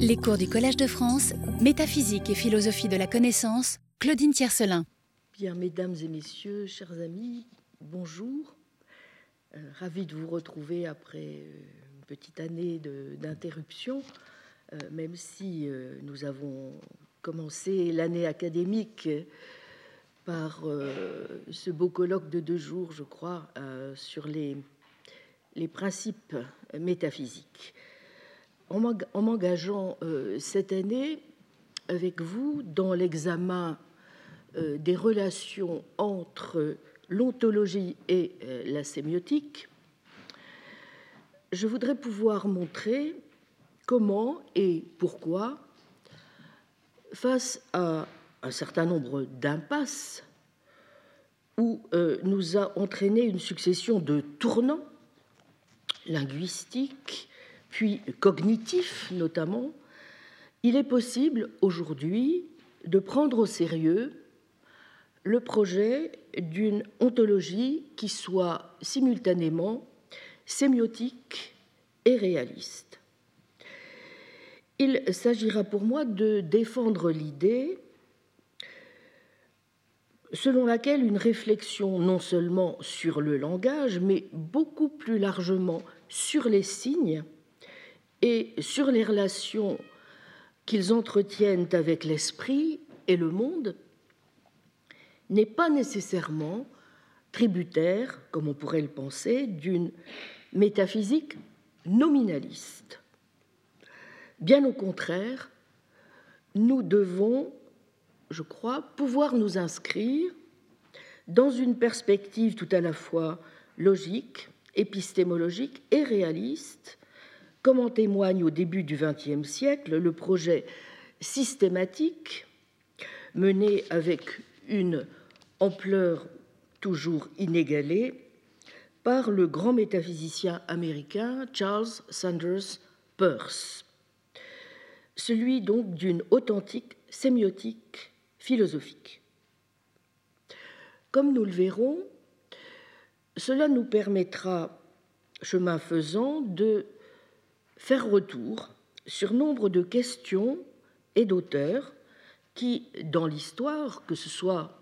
Les cours du Collège de France, Métaphysique et philosophie de la connaissance, Claudine Tiercelin. Bien, mesdames et messieurs, chers amis, bonjour. Euh, ravi de vous retrouver après euh, une petite année d'interruption, euh, même si euh, nous avons commencé l'année académique par ce beau colloque de deux jours, je crois, sur les principes métaphysiques en m'engageant euh, cette année avec vous dans l'examen euh, des relations entre l'ontologie et euh, la sémiotique, je voudrais pouvoir montrer comment et pourquoi, face à un certain nombre d'impasses où nous a entraîné une succession de tournants linguistiques, puis cognitif notamment, il est possible aujourd'hui de prendre au sérieux le projet d'une ontologie qui soit simultanément sémiotique et réaliste. Il s'agira pour moi de défendre l'idée selon laquelle une réflexion non seulement sur le langage, mais beaucoup plus largement sur les signes, et sur les relations qu'ils entretiennent avec l'esprit et le monde n'est pas nécessairement tributaire, comme on pourrait le penser, d'une métaphysique nominaliste. Bien au contraire, nous devons, je crois, pouvoir nous inscrire dans une perspective tout à la fois logique, épistémologique et réaliste comme en témoigne au début du XXe siècle le projet systématique mené avec une ampleur toujours inégalée par le grand métaphysicien américain Charles Sanders Peirce, celui donc d'une authentique sémiotique philosophique. Comme nous le verrons, cela nous permettra, chemin faisant, de faire retour sur nombre de questions et d'auteurs qui, dans l'histoire, que ce soit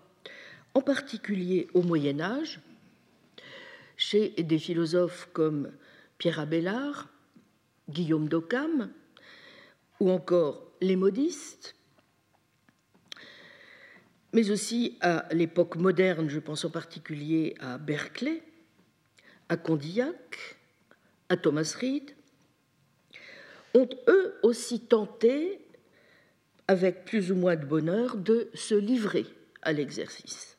en particulier au Moyen Âge, chez des philosophes comme Pierre Abélard, Guillaume d'Occam, ou encore les modistes, mais aussi à l'époque moderne, je pense en particulier à Berkeley, à Condillac, à Thomas Reid, ont eux aussi tenté, avec plus ou moins de bonheur, de se livrer à l'exercice.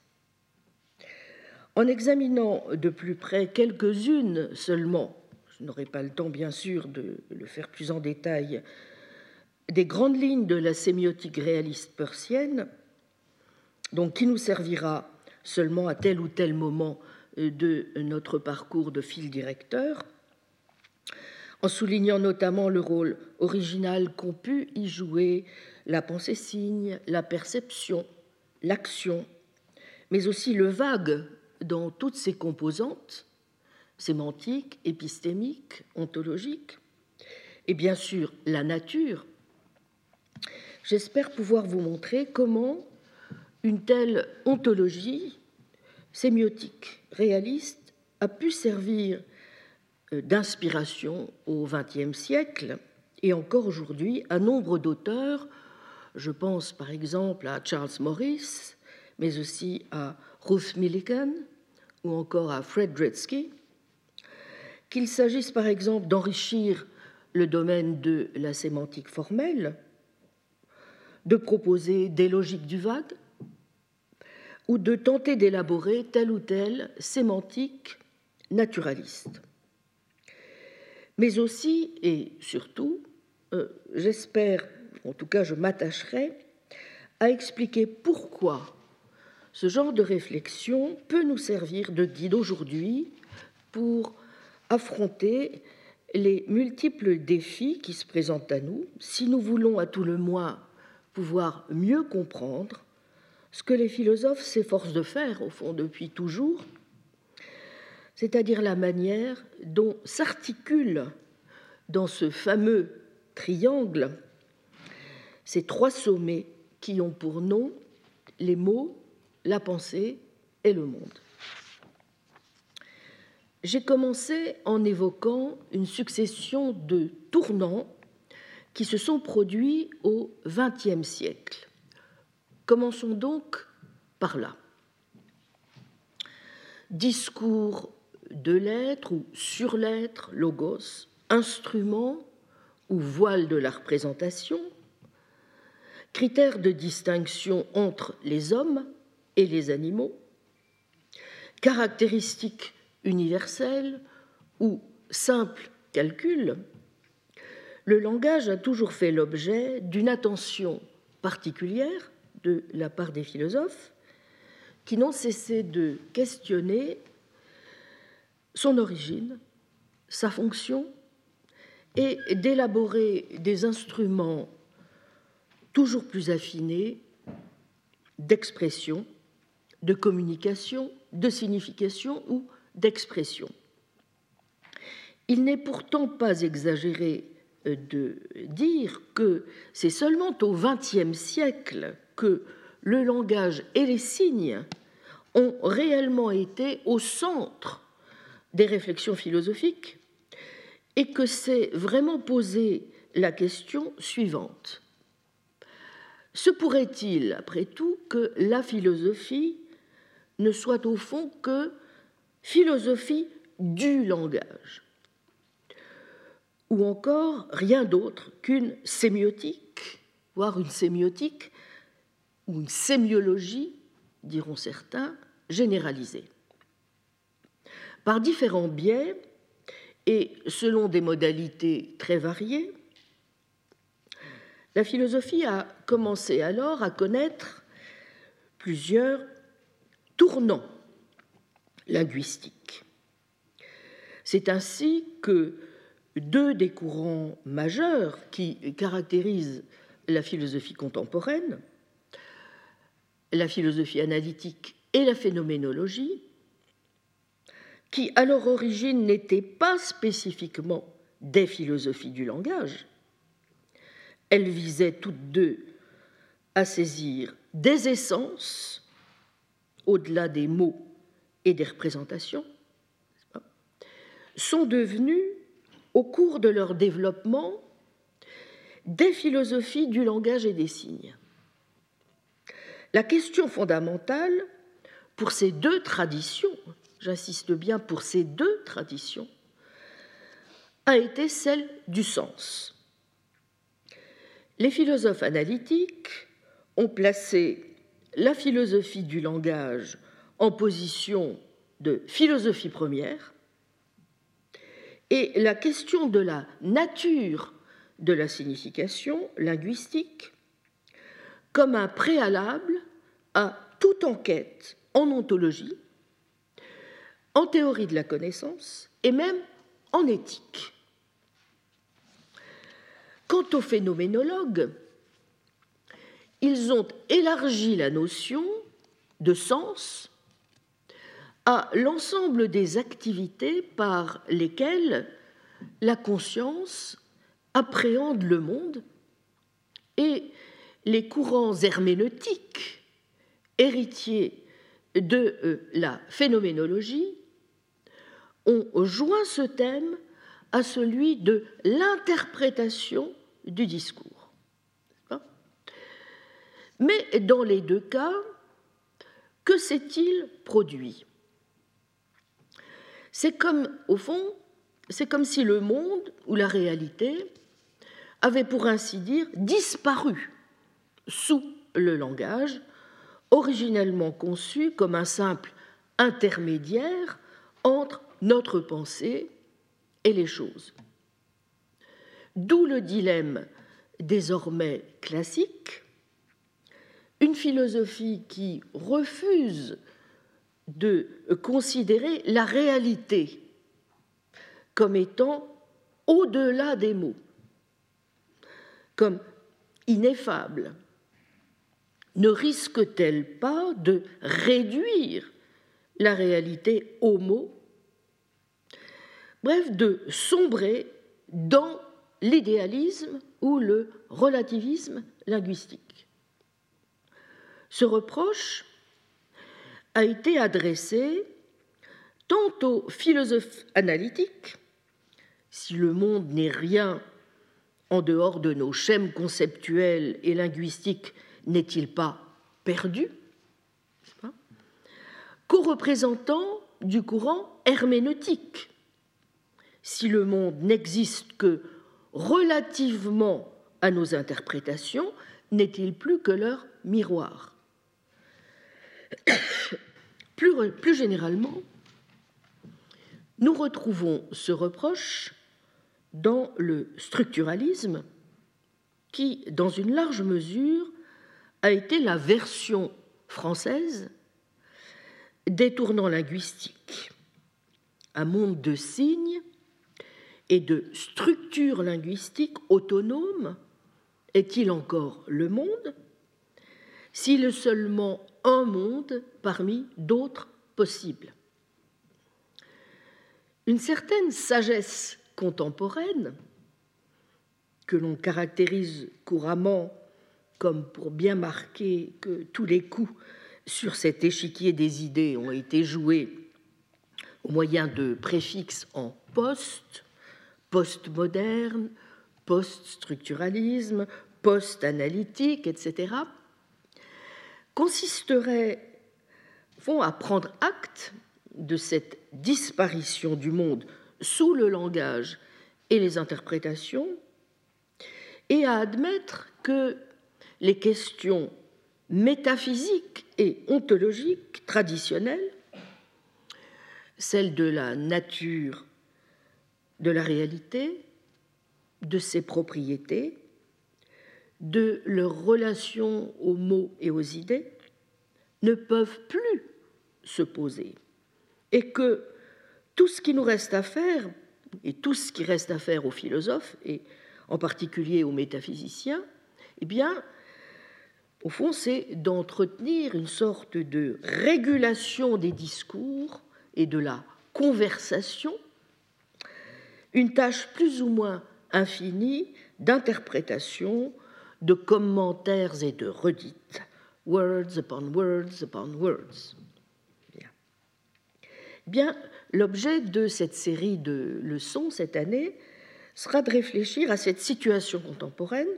En examinant de plus près quelques-unes seulement, je n'aurai pas le temps bien sûr de le faire plus en détail, des grandes lignes de la sémiotique réaliste persienne, donc qui nous servira seulement à tel ou tel moment de notre parcours de fil directeur, en soulignant notamment le rôle original qu'ont pu y jouer la pensée-signe, la perception, l'action, mais aussi le vague dans toutes ses composantes, sémantiques, épistémiques, ontologiques, et bien sûr la nature, j'espère pouvoir vous montrer comment une telle ontologie sémiotique, réaliste, a pu servir d'inspiration au XXe siècle et encore aujourd'hui à nombre d'auteurs. Je pense par exemple à Charles Morris, mais aussi à Ruth Millikan ou encore à Fred Dretsky, qu'il s'agisse par exemple d'enrichir le domaine de la sémantique formelle, de proposer des logiques du vague, ou de tenter d'élaborer telle ou telle sémantique naturaliste mais aussi et surtout, euh, j'espère, en tout cas je m'attacherai, à expliquer pourquoi ce genre de réflexion peut nous servir de guide aujourd'hui pour affronter les multiples défis qui se présentent à nous, si nous voulons à tout le moins pouvoir mieux comprendre ce que les philosophes s'efforcent de faire, au fond, depuis toujours, c'est-à-dire la manière dont s'articule dans ce fameux triangle ces trois sommets qui ont pour nom les mots, la pensée et le monde. J'ai commencé en évoquant une succession de tournants qui se sont produits au XXe siècle. Commençons donc par là. Discours de l'être ou sur l'être, logos, instrument ou voile de la représentation, critères de distinction entre les hommes et les animaux, caractéristiques universelles ou simples calculs, le langage a toujours fait l'objet d'une attention particulière de la part des philosophes qui n'ont cessé de questionner son origine, sa fonction, et d'élaborer des instruments toujours plus affinés d'expression, de communication, de signification ou d'expression. Il n'est pourtant pas exagéré euh, de dire que c'est seulement au XXe siècle que le langage et les signes ont réellement été au centre des réflexions philosophiques et que c'est vraiment posé la question suivante. Se pourrait-il, après tout, que la philosophie ne soit au fond que philosophie du langage ou encore rien d'autre qu'une sémiotique, voire une sémiotique ou une sémiologie, diront certains, généralisée? Par différents biais et selon des modalités très variées, la philosophie a commencé alors à connaître plusieurs tournants linguistiques. C'est ainsi que deux des courants majeurs qui caractérisent la philosophie contemporaine, la philosophie analytique et la phénoménologie, qui à leur origine n'étaient pas spécifiquement des philosophies du langage. Elles visaient toutes deux à saisir des essences au-delà des mots et des représentations, sont devenues au cours de leur développement des philosophies du langage et des signes. La question fondamentale pour ces deux traditions, j'insiste bien pour ces deux traditions, a été celle du sens. Les philosophes analytiques ont placé la philosophie du langage en position de philosophie première et la question de la nature de la signification linguistique comme un préalable à toute enquête en ontologie, en théorie de la connaissance et même en éthique. Quant aux phénoménologues, ils ont élargi la notion de sens à l'ensemble des activités par lesquelles la conscience appréhende le monde et les courants herméneutiques héritiers de euh, la phénoménologie ont joint ce thème à celui de l'interprétation du discours. Mais dans les deux cas, que s'est-il produit? C'est comme, au fond, c'est comme si le monde ou la réalité avait, pour ainsi dire, disparu sous le langage, originellement conçu comme un simple intermédiaire entre notre pensée et les choses. D'où le dilemme désormais classique, une philosophie qui refuse de considérer la réalité comme étant au-delà des mots, comme ineffable. Ne risque-t-elle pas de réduire la réalité aux mots Bref, de sombrer dans l'idéalisme ou le relativisme linguistique. Ce reproche a été adressé tant aux philosophes analytiques, si le monde n'est rien en dehors de nos schèmes conceptuels et linguistiques, n'est-il pas perdu qu'aux représentants du courant herméneutique. Si le monde n'existe que relativement à nos interprétations, n'est-il plus que leur miroir? Plus, généralement, nous retrouvons ce reproche dans le structuralisme qui, dans une large mesure, a été la version française des tournants linguistiques. Un monde de signes et de structures linguistiques autonomes est-il encore le monde s'il est seulement un monde parmi d'autres possibles? Une certaine sagesse contemporaine, que l'on caractérise couramment comme pour bien marquer que tous les coups sur cet échiquier des idées ont été joués au moyen de préfixes en post, postmoderne, post-structuralisme, post-analytique, etc., consisterait vont à prendre acte de cette disparition du monde sous le langage et les interprétations et à admettre que les questions métaphysiques et ontologiques traditionnelles, celles de la nature de la réalité, de ses propriétés, de leur relation aux mots et aux idées, ne peuvent plus se poser, et que tout ce qui nous reste à faire, et tout ce qui reste à faire aux philosophes, et en particulier aux métaphysiciens, eh bien, au fond, c'est d'entretenir une sorte de régulation des discours et de la conversation, une tâche plus ou moins infinie d'interprétation, de commentaires et de redites, words upon words upon words. Bien, l'objet de cette série de leçons cette année sera de réfléchir à cette situation contemporaine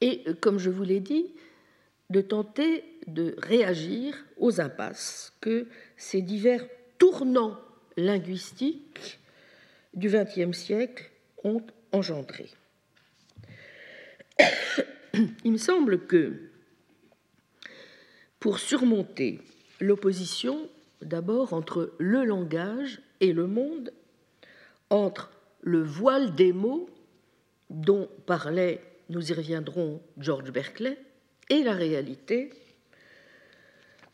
et, comme je vous l'ai dit, de tenter de réagir aux impasses que ces divers tournants linguistiques du XXe siècle ont engendrés. Il me semble que pour surmonter l'opposition d'abord entre le langage et le monde, entre le voile des mots dont parlait, nous y reviendrons, George Berkeley, et la réalité,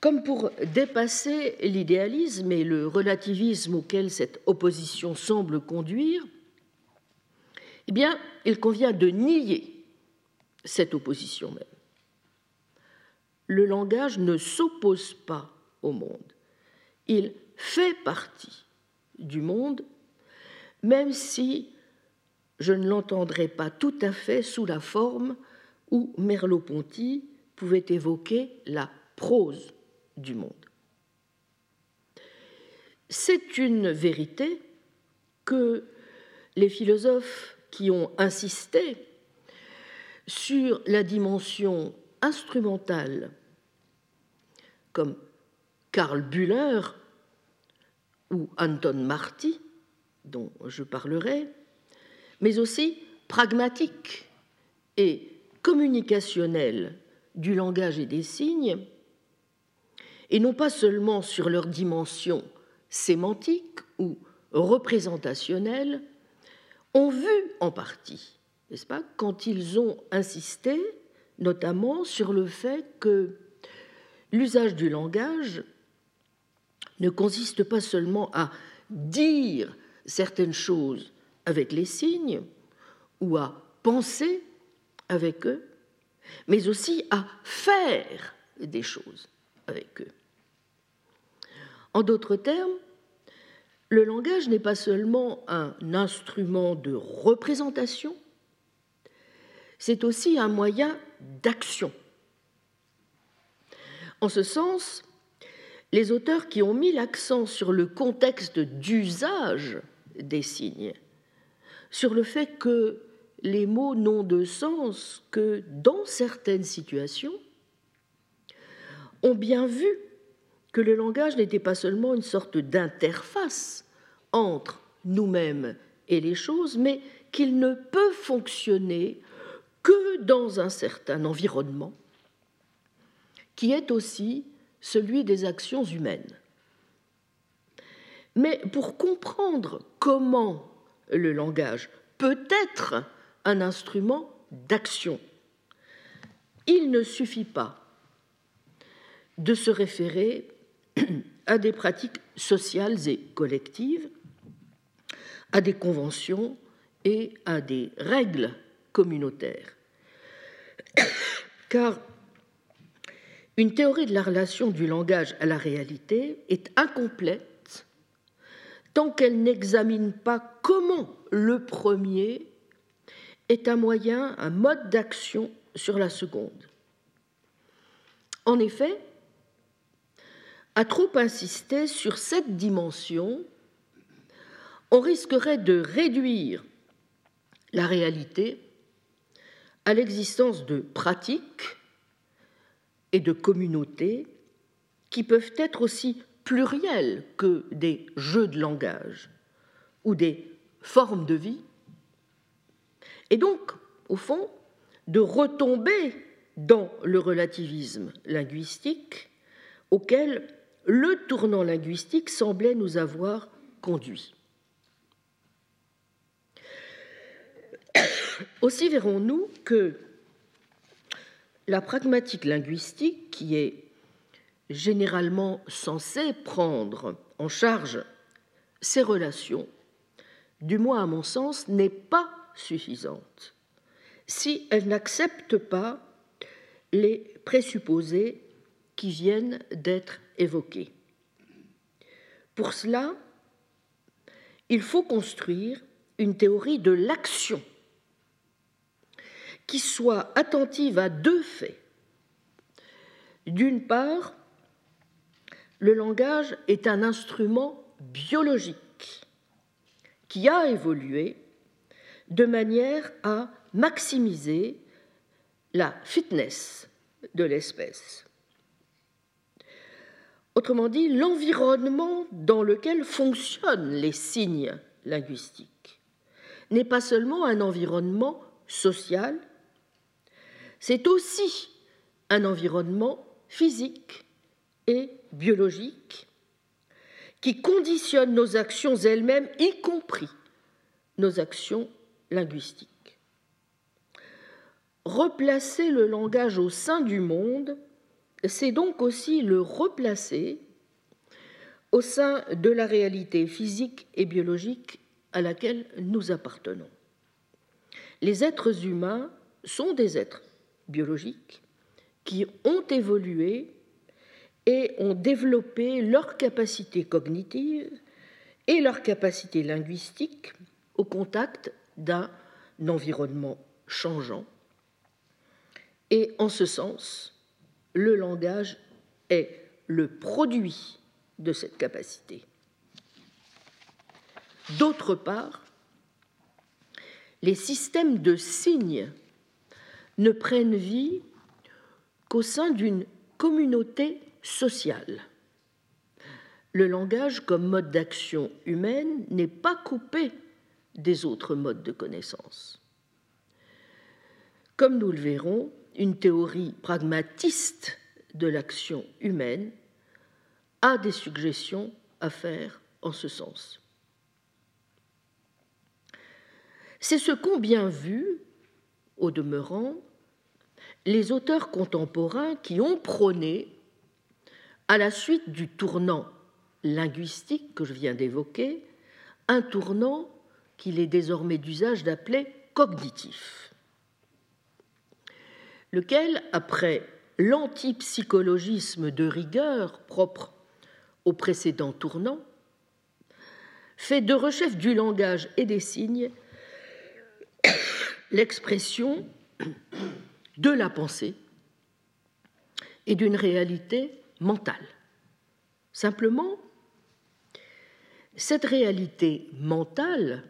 comme pour dépasser l'idéalisme et le relativisme auquel cette opposition semble conduire, eh bien, il convient de nier cette opposition même. Le langage ne s'oppose pas au monde. Il fait partie du monde, même si je ne l'entendrai pas tout à fait sous la forme où Merleau-Ponty pouvait évoquer la prose du monde. C'est une vérité que les philosophes qui ont insisté sur la dimension instrumentale, comme Karl Bühler ou Anton Marty, dont je parlerai, mais aussi pragmatique et communicationnel du langage et des signes, et non pas seulement sur leur dimension sémantique ou représentationnelle, ont vu en partie, n'est-ce pas, quand ils ont insisté notamment sur le fait que l'usage du langage ne consiste pas seulement à dire certaines choses avec les signes ou à penser avec eux, mais aussi à faire des choses avec eux. En d'autres termes, le langage n'est pas seulement un instrument de représentation, c'est aussi un moyen d'action. En ce sens, les auteurs qui ont mis l'accent sur le contexte d'usage des signes, sur le fait que les mots n'ont de sens que dans certaines situations, ont bien vu que le langage n'était pas seulement une sorte d'interface entre nous-mêmes et les choses, mais qu'il ne peut fonctionner que dans un certain environnement qui est aussi celui des actions humaines. Mais pour comprendre comment le langage peut être un instrument d'action, il ne suffit pas de se référer à des pratiques sociales et collectives, à des conventions et à des règles communautaires. Car une théorie de la relation du langage à la réalité est incomplète tant qu'elle n'examine pas comment le premier est un moyen, un mode d'action sur la seconde. En effet, à trop insister sur cette dimension, on risquerait de réduire la réalité à l'existence de pratiques et de communautés qui peuvent être aussi plurielles que des jeux de langage ou des formes de vie, et donc, au fond, de retomber dans le relativisme linguistique auquel le tournant linguistique semblait nous avoir conduits. Aussi verrons-nous que la pragmatique linguistique, qui est généralement censée prendre en charge ces relations, du moins à mon sens, n'est pas suffisante si elle n'accepte pas les présupposés qui viennent d'être évoqués. Pour cela, il faut construire une théorie de l'action qui soit attentive à deux faits. D'une part, le langage est un instrument biologique qui a évolué de manière à maximiser la fitness de l'espèce. Autrement dit, l'environnement dans lequel fonctionnent les signes linguistiques n'est pas seulement un environnement social, c'est aussi un environnement physique et biologique qui conditionne nos actions elles-mêmes, y compris nos actions linguistiques. Replacer le langage au sein du monde, c'est donc aussi le replacer au sein de la réalité physique et biologique à laquelle nous appartenons. Les êtres humains sont des êtres biologiques qui ont évolué et ont développé leurs capacités cognitives et leurs capacités linguistiques au contact d'un environnement changeant. Et en ce sens, le langage est le produit de cette capacité. D'autre part, les systèmes de signes ne prennent vie qu'au sein d'une communauté sociale. Le langage comme mode d'action humaine n'est pas coupé des autres modes de connaissance. Comme nous le verrons, une théorie pragmatiste de l'action humaine a des suggestions à faire en ce sens. C'est ce qu'ont bien vu, au demeurant, les auteurs contemporains qui ont prôné, à la suite du tournant linguistique que je viens d'évoquer, un tournant qu'il est désormais d'usage d'appeler cognitif, lequel, après l'antipsychologisme de rigueur propre au précédent tournant, fait de rechef du langage et des signes l'expression de la pensée et d'une réalité mentale. Simplement, cette réalité mentale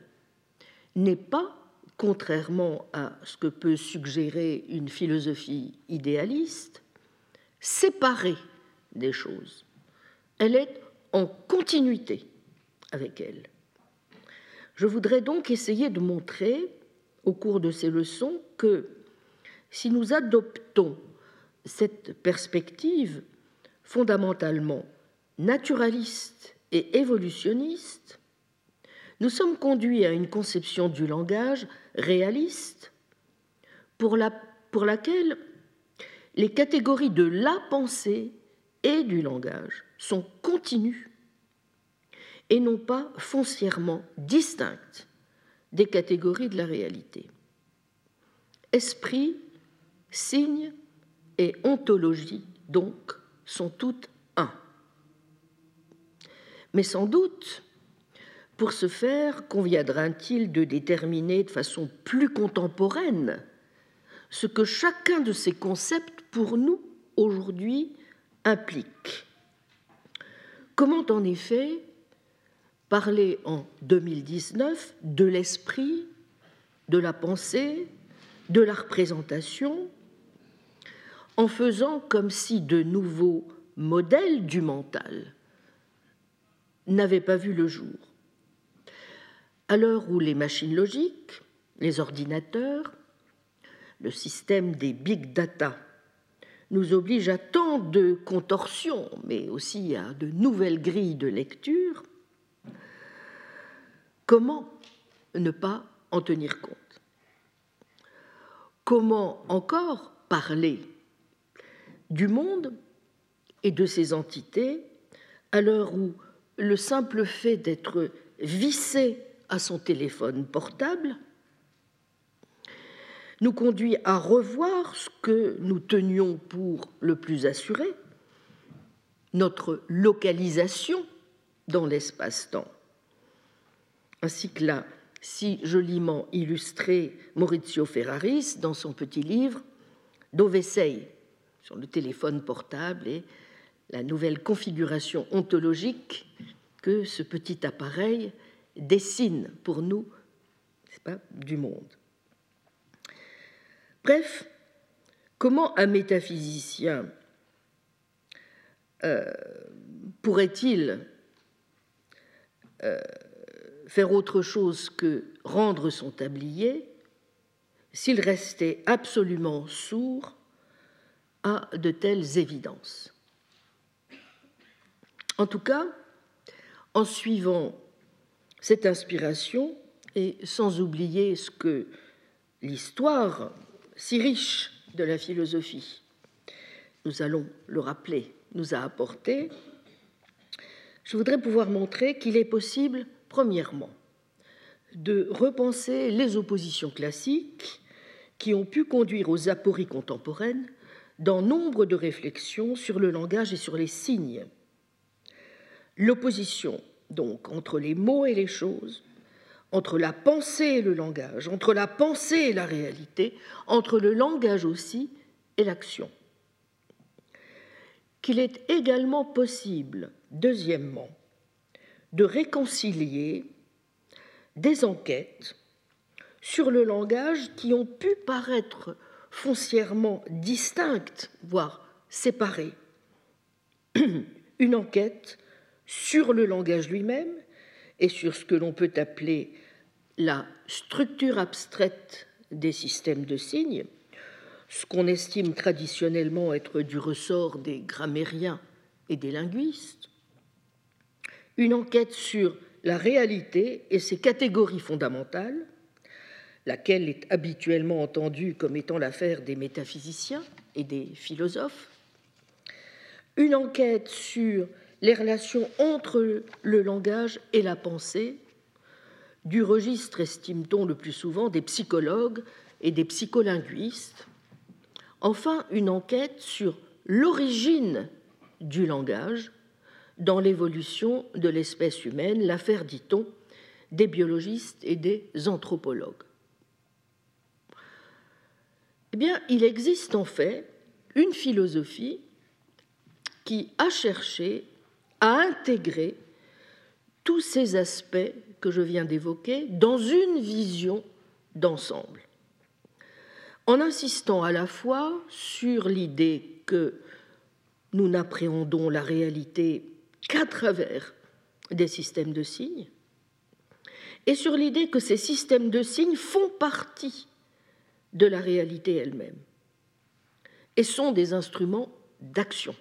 n'est pas, contrairement à ce que peut suggérer une philosophie idéaliste, séparée des choses. Elle est en continuité avec elles. Je voudrais donc essayer de montrer au cours de ces leçons que si nous adoptons cette perspective fondamentalement naturaliste et évolutionniste, nous sommes conduits à une conception du langage réaliste pour, la, pour laquelle les catégories de la pensée et du langage sont continues et non pas foncièrement distinctes des catégories de la réalité. Esprit, signe et ontologie, donc, sont toutes un. Mais sans doute, pour ce faire, conviendra-t-il de déterminer de façon plus contemporaine ce que chacun de ces concepts pour nous aujourd'hui implique? Comment en effet parler en 2019 de l'esprit, de la pensée, de la représentation, en faisant comme si de nouveaux modèles du mental n'avaient pas vu le jour? À l'heure où les machines logiques, les ordinateurs, le système des big data nous obligent à tant de contorsions, mais aussi à de nouvelles grilles de lecture, comment ne pas en tenir compte? Comment encore parler du monde et de ses entités à l'heure où le simple fait d'être vissé à son téléphone portable nous conduit à revoir ce que nous tenions pour le plus assuré, notre localisation dans l'espace-temps, ainsi que l'a si joliment illustré Maurizio Ferraris dans son petit livre Dove sei sur le téléphone portable et la nouvelle configuration ontologique que ce petit appareil dessine pour nous pas, du monde. Bref, comment un métaphysicien euh, pourrait-il euh, faire autre chose que rendre son tablier s'il restait absolument sourd à de telles évidences? En tout cas, en suivant cette inspiration et sans oublier ce que l'histoire si riche de la philosophie, nous allons le rappeler, nous a apporté, je voudrais pouvoir montrer qu'il est possible, premièrement, de repenser les oppositions classiques qui ont pu conduire aux apories contemporaines dans nombre de réflexions sur le langage et sur les signes. L'opposition, donc, entre les mots et les choses, entre la pensée et le langage, entre la pensée et la réalité, entre le langage aussi et l'action. Qu'il est également possible, deuxièmement, de réconcilier des enquêtes sur le langage qui ont pu paraître foncièrement distinctes, voire séparées. Une enquête sur le langage lui-même et sur ce que l'on peut appeler la structure abstraite des systèmes de signes, ce qu'on estime traditionnellement être du ressort des grammairiens et des linguistes, une enquête sur la réalité et ses catégories fondamentales, laquelle est habituellement entendue comme étant l'affaire des métaphysiciens et des philosophes, une enquête sur les relations entre le langage et la pensée, du registre, estime-t-on le plus souvent, des psychologues et des psycholinguistes. Enfin, une enquête sur l'origine du langage, dans l'évolution de l'espèce humaine, l'affaire, dit-on, des biologistes et des anthropologues. Eh bien, il existe en fait une philosophie qui a cherché à intégrer tous ces aspects que je viens d'évoquer dans une vision d'ensemble, en insistant à la fois sur l'idée que nous n'appréhendons la réalité qu'à travers des systèmes de signes, et sur l'idée que ces systèmes de signes font partie de la réalité elle-même et sont des instruments d'action.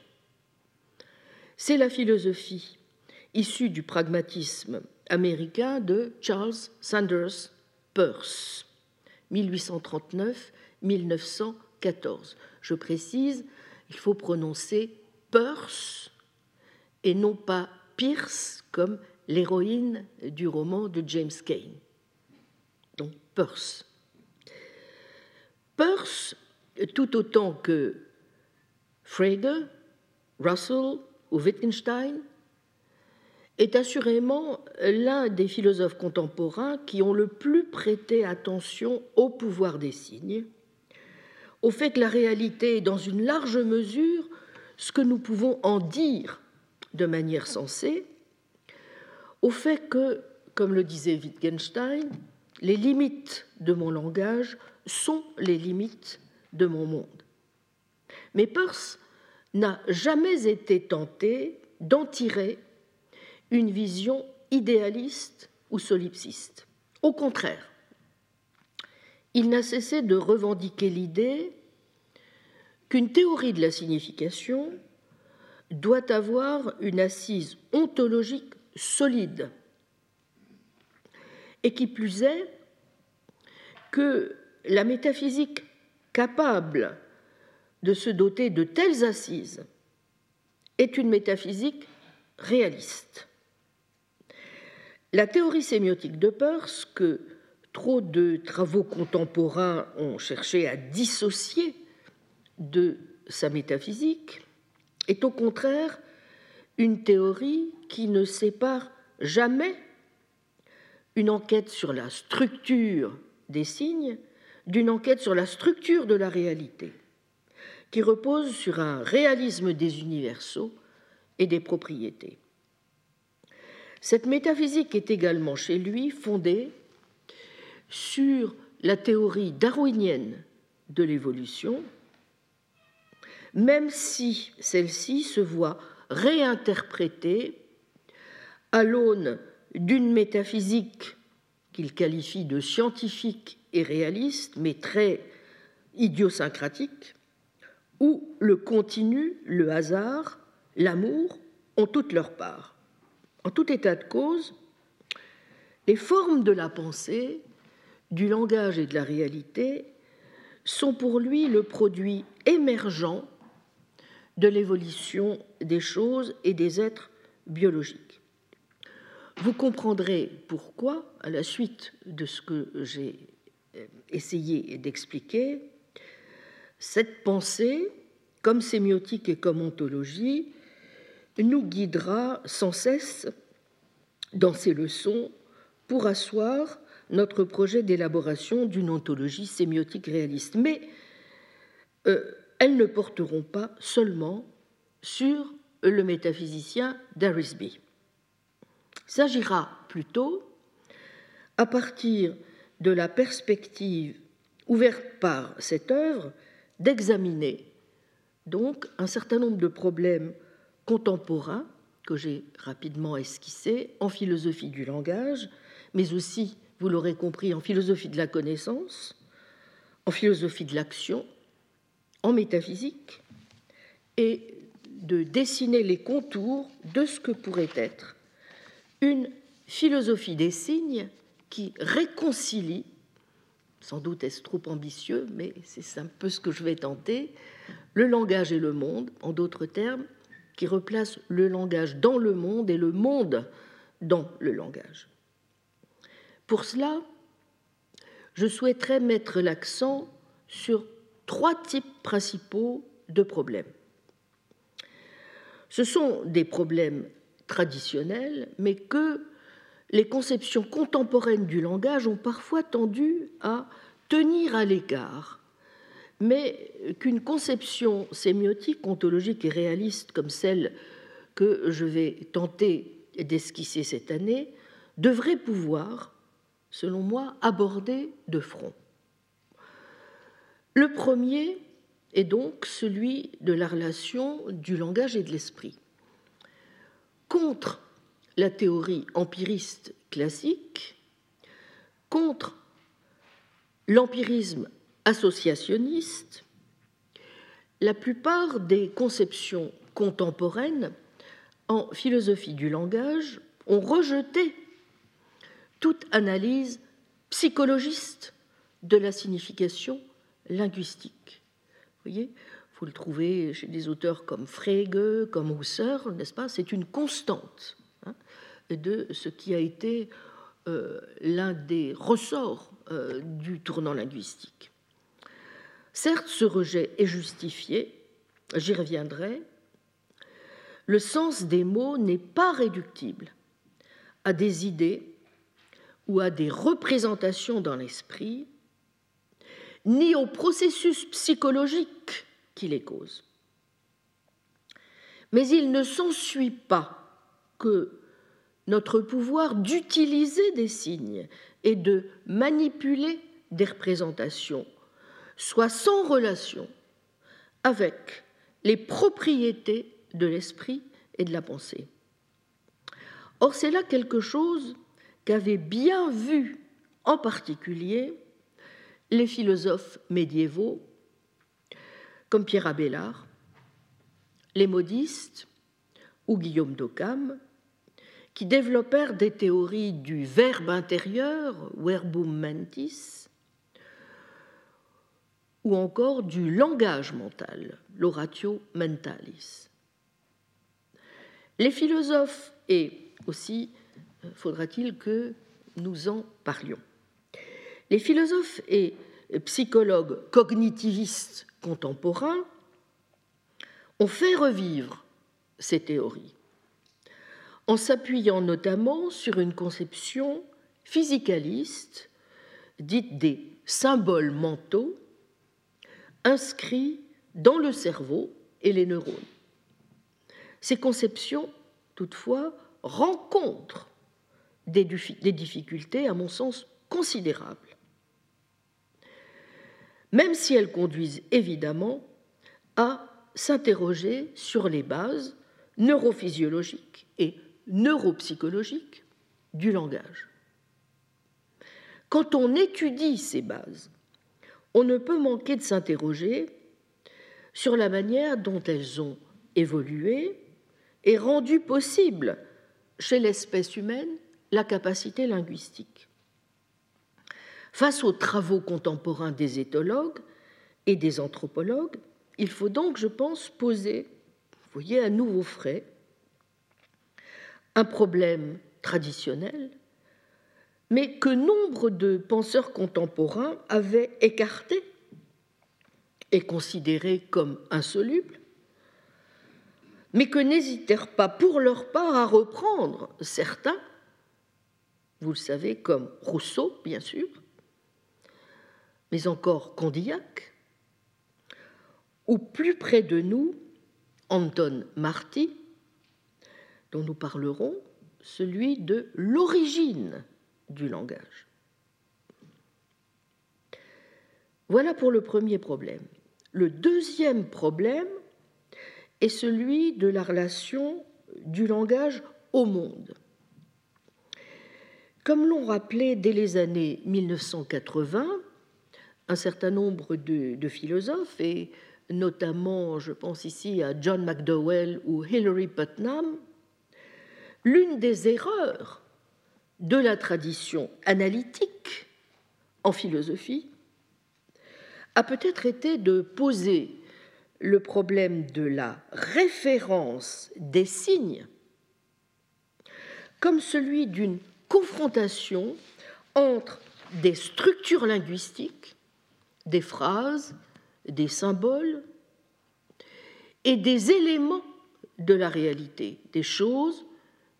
C'est la philosophie issue du pragmatisme américain de Charles Sanders Peirce, 1839-1914. Je précise, il faut prononcer Peirce et non pas Pierce comme l'héroïne du roman de James Cain. Donc Peirce. Peirce, tout autant que Frege, Russell ou Wittgenstein, est assurément l'un des philosophes contemporains qui ont le plus prêté attention au pouvoir des signes, au fait que la réalité est dans une large mesure ce que nous pouvons en dire de manière sensée, au fait que, comme le disait Wittgenstein, les limites de mon langage sont les limites de mon monde. Mais Peirce n'a jamais été tenté d'en tirer une vision idéaliste ou solipsiste. Au contraire, il n'a cessé de revendiquer l'idée qu'une théorie de la signification doit avoir une assise ontologique solide, et qui plus est, que la métaphysique capable de se doter de telles assises est une métaphysique réaliste. La théorie sémiotique de Peirce, que trop de travaux contemporains ont cherché à dissocier de sa métaphysique, est au contraire une théorie qui ne sépare jamais une enquête sur la structure des signes d'une enquête sur la structure de la réalité, qui repose sur un réalisme des universaux et des propriétés. Cette métaphysique est également chez lui fondée sur la théorie darwinienne de l'évolution, même si celle-ci se voit réinterprétée à l'aune d'une métaphysique qu'il qualifie de scientifique et réaliste, mais très idiosyncratique, où le continu, le hasard, l'amour ont toute leur part. En tout état de cause, les formes de la pensée, du langage et de la réalité sont pour lui le produit émergent de l'évolution des choses et des êtres biologiques. Vous comprendrez pourquoi, à la suite de ce que j'ai essayé d'expliquer, cette pensée, comme sémiotique et comme ontologie, nous guidera sans cesse dans ces leçons pour asseoir notre projet d'élaboration d'une ontologie sémiotique réaliste. Mais euh, elles ne porteront pas seulement sur le métaphysicien d'Arisby. Il s'agira plutôt, à partir de la perspective ouverte par cette œuvre, d'examiner donc un certain nombre de problèmes contemporain que j'ai rapidement esquissé en philosophie du langage, mais aussi, vous l'aurez compris, en philosophie de la connaissance, en philosophie de l'action, en métaphysique, et de dessiner les contours de ce que pourrait être une philosophie des signes qui réconcilie, sans doute est-ce trop ambitieux, mais c'est un peu ce que je vais tenter, le langage et le monde, en d'autres termes, qui replace le langage dans le monde et le monde dans le langage. Pour cela, je souhaiterais mettre l'accent sur trois types principaux de problèmes. Ce sont des problèmes traditionnelle, mais que les conceptions contemporaines du langage ont parfois tendu à tenir à l'écart, mais qu'une conception sémiotique, ontologique et réaliste comme celle que je vais tenter d'esquisser cette année devrait pouvoir, selon moi, aborder de front. Le premier est donc celui de la relation du langage et de l'esprit. Contre la théorie empiriste classique, contre l'empirisme associationniste, la plupart des conceptions contemporaines en philosophie du langage ont rejeté toute analyse psychologiste de la signification linguistique. Vous voyez, vous le trouvez chez des auteurs comme Frege, comme Husserl, n'est-ce pas? C'est une constante hein, de ce qui a été euh, l'un des ressorts euh, du tournant linguistique. Certes, ce rejet est justifié, j'y reviendrai. Le sens des mots n'est pas réductible à des idées ou à des représentations dans l'esprit, ni au processus psychologique qui les cause. Mais il ne s'ensuit pas que notre pouvoir d'utiliser des signes et de manipuler des représentations soit sans relation avec les propriétés de l'esprit et de la pensée. Or, c'est là quelque chose qu'avaient bien vu en particulier les philosophes médiévaux comme Pierre Abélard, les modistes ou Guillaume d'Occam, qui développèrent des théories du verbe intérieur, verbum mentis, ou encore du langage mental, l'oratio mentalis. Les philosophes, et aussi euh, faudra-t-il que nous en parlions, les philosophes et psychologues cognitivistes contemporains ont fait revivre ces théories en s'appuyant notamment sur une conception physicaliste dite des symboles mentaux inscrits dans le cerveau et les neurones. Ces conceptions, toutefois, rencontrent des difficultés, à mon sens, considérables même si elles conduisent évidemment à s'interroger sur les bases neurophysiologiques et neuropsychologiques du langage. Quand on étudie ces bases, on ne peut manquer de s'interroger sur la manière dont elles ont évolué et rendu possible chez l'espèce humaine la capacité linguistique. Face aux travaux contemporains des éthologues et des anthropologues, il faut donc, je pense, poser, vous voyez, à nouveau frais, un problème traditionnel, mais que nombre de penseurs contemporains avaient écarté et considéré comme insoluble, mais que n'hésitèrent pas pour leur part à reprendre certains, vous le savez, comme Rousseau, bien sûr, mais encore Condillac, ou plus près de nous, Anton Marty, dont nous parlerons, celui de l'origine du langage. Voilà pour le premier problème. Le deuxième problème est celui de la relation du langage au monde. Comme l'ont rappelé dès les années 1980 un certain nombre de, philosophes, et notamment, je pense ici à John McDowell ou Hilary Putnam, l'une des erreurs de la tradition analytique en philosophie a peut-être été de poser le problème de la référence des signes comme celui d'une confrontation entre des structures linguistiques des phrases, des symboles et des éléments de la réalité, des choses,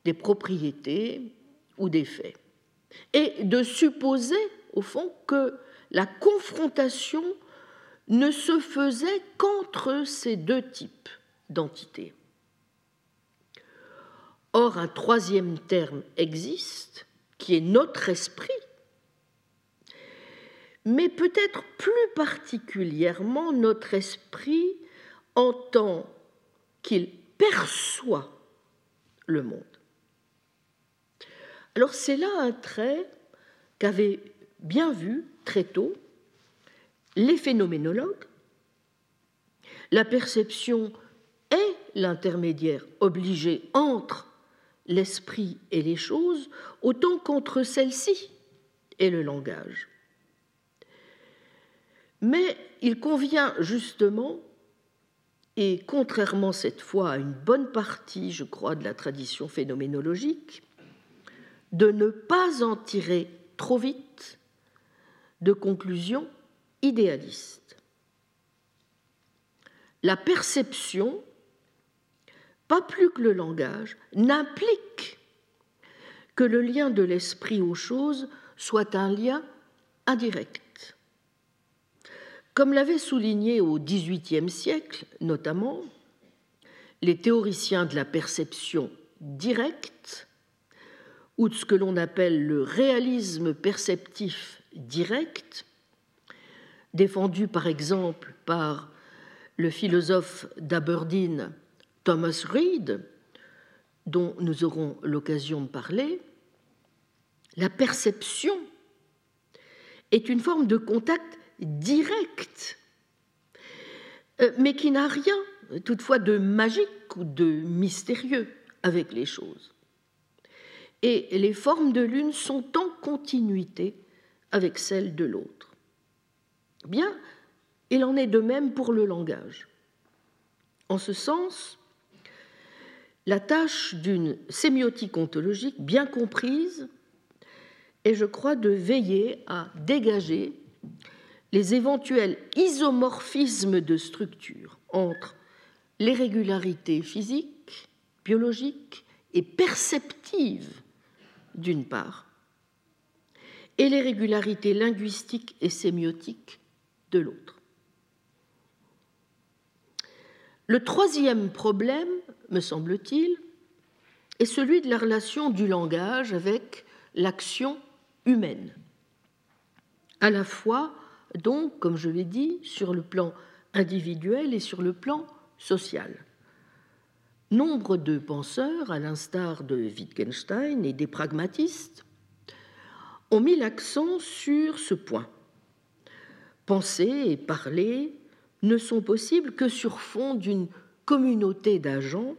des propriétés ou des faits, et de supposer, au fond, que la confrontation ne se faisait qu'entre ces deux types d'entités. Or, un troisième terme existe, qui est notre esprit, mais peut-être plus particulièrement notre esprit en tant qu'il perçoit le monde. Alors c'est là un trait qu'avaient bien vu très tôt les phénoménologues. La perception est l'intermédiaire obligé entre l'esprit et les choses, autant qu'entre celles-ci et le langage. Mais il convient justement, et contrairement cette fois à une bonne partie, je crois, de la tradition phénoménologique, de ne pas en tirer trop vite de conclusions idéalistes. La perception pas plus que le langage, n'implique que le lien de l'esprit aux choses soit un lien indirect. Comme l'avaient souligné au XVIIIe siècle, notamment, les théoriciens de la perception directe, ou de ce que l'on appelle le réalisme perceptif direct, défendu par exemple par le philosophe d'Aberdeen Thomas Reid, dont nous aurons l'occasion de parler, la perception est une forme de contact direct, euh, mais qui n'a rien toutefois de magique ou de mystérieux avec les choses. Et les formes de l'une sont en continuité avec celles de l'autre. Bien, il en est de même pour le langage. En ce sens, la tâche d'une sémiotique ontologique bien comprise est, je crois, de veiller à dégager les éventuels isomorphismes de structure entre les régularités physiques, biologiques et perceptives d'une part, et les régularités linguistiques et sémiotiques de l'autre. Le troisième problème me semble-t-il, est celui de la relation du langage avec l'action humaine. À la fois, donc, comme je l'ai dit, sur le plan individuel et sur le plan social. Nombre de penseurs, à l'instar de Wittgenstein et des pragmatistes, ont mis l'accent sur ce point. Penser et parler ne sont possibles que sur fond d'une communauté d'agents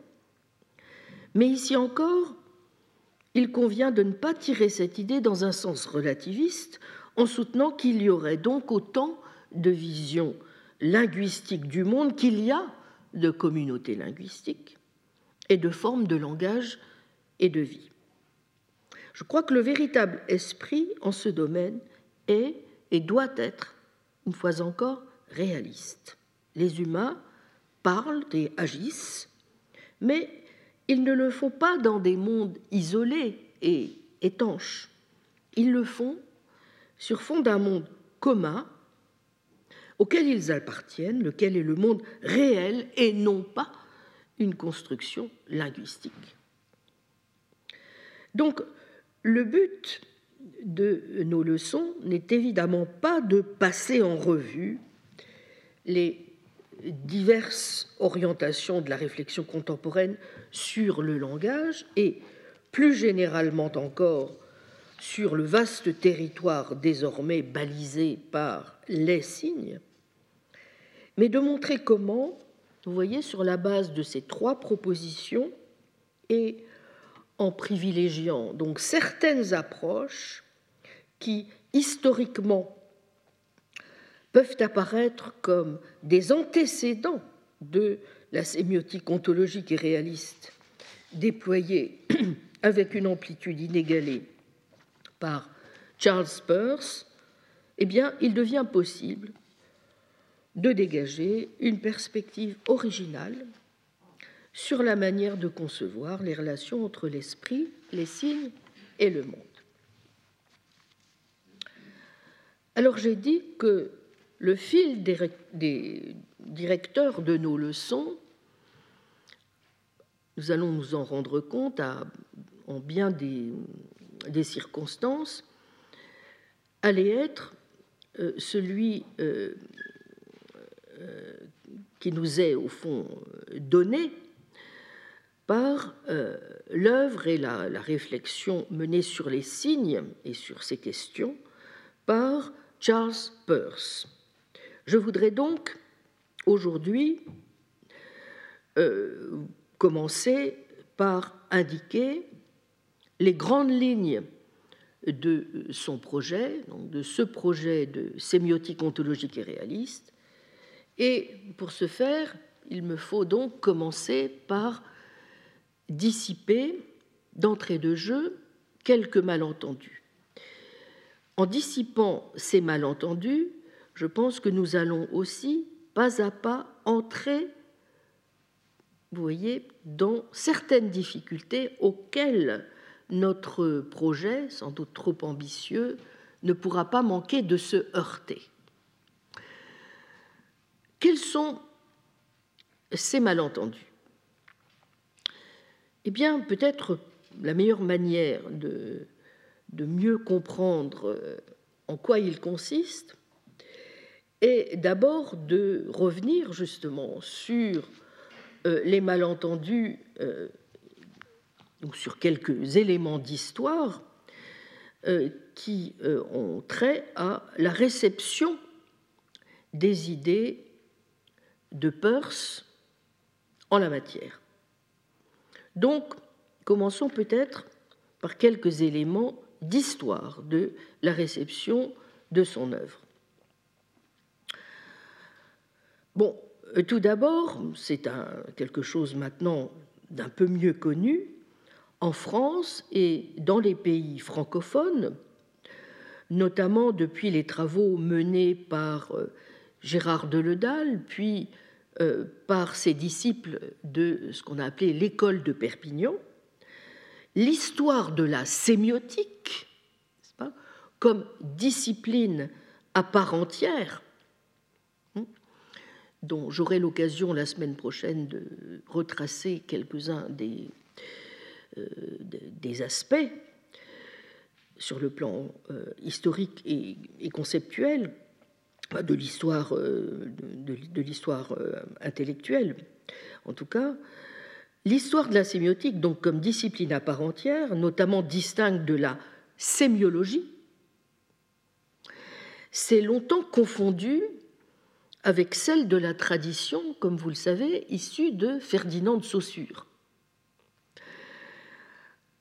mais ici encore, il convient de ne pas tirer cette idée dans un sens relativiste en soutenant qu'il y aurait donc autant de visions linguistiques du monde qu'il y a de communautés linguistiques et de formes de langage et de vie. Je crois que le véritable esprit en ce domaine est et doit être, une fois encore, réaliste. Les humains parlent et agissent, mais ils ne le font pas dans des mondes isolés et étanches. Ils le font sur fond d'un monde commun auquel ils appartiennent, lequel est le monde réel et non pas une construction linguistique. Donc, le but de nos leçons n'est évidemment pas de passer en revue les diverses orientations de la réflexion contemporaine sur le langage et plus généralement encore sur le vaste territoire désormais balisé par les signes, mais de montrer comment, vous voyez, sur la base de ces trois propositions et en privilégiant donc certaines approches qui historiquement peuvent apparaître comme des antécédents de la sémiotique ontologique et réaliste déployée avec une amplitude inégalée par Charles Peirce, eh bien, il devient possible de dégager une perspective originale sur la manière de concevoir les relations entre l'esprit, les signes et le monde. Alors j'ai dit que le fil des directeurs de nos leçons, nous allons nous en rendre compte en bien des, circonstances, allait être euh, celui euh, qui nous est au fond donné par l'œuvre et la, réflexion menée sur les signes et sur ces questions par Charles Peirce. Je voudrais donc aujourd'hui euh, commencer par indiquer les grandes lignes de son projet, de ce projet de sémiotique ontologique et réaliste. Et pour ce faire, il me faut donc commencer par dissiper d'entrée de jeu quelques malentendus. En dissipant ces malentendus, je pense que nous allons aussi, pas à pas, entrer, vous voyez, dans certaines difficultés auxquelles notre projet, sans doute trop ambitieux, ne pourra pas manquer de se heurter. Quels sont ces malentendus? Eh bien, peut-être la meilleure manière de mieux comprendre euh, en quoi il consiste, est d'abord de revenir justement sur euh, les malentendus, euh, ou sur quelques éléments d'histoire qui ont trait à la réception des idées de Peirce en la matière. Donc, commençons peut-être par quelques éléments d'histoire de la réception de son œuvre. Bon, euh, tout d'abord, c'est quelque chose maintenant d'un peu mieux connu. En France et dans les pays francophones, notamment depuis les travaux menés par euh, Gérard Deledal, puis par ses disciples de ce qu'on a appelé l'école de Perpignan, l'histoire de la sémiotique comme discipline à part entière, hein, dont j'aurai l'occasion la semaine prochaine de retracer quelques-uns des, euh, aspects sur le plan euh, historique et, conceptuel de l'histoire euh, l'histoire intellectuelle, en tout cas, L'histoire de la sémiotique, donc comme discipline à part entière, notamment distincte de la sémiologie, s'est longtemps confondue avec celle de la tradition, comme vous le savez, issue de Ferdinand de Saussure.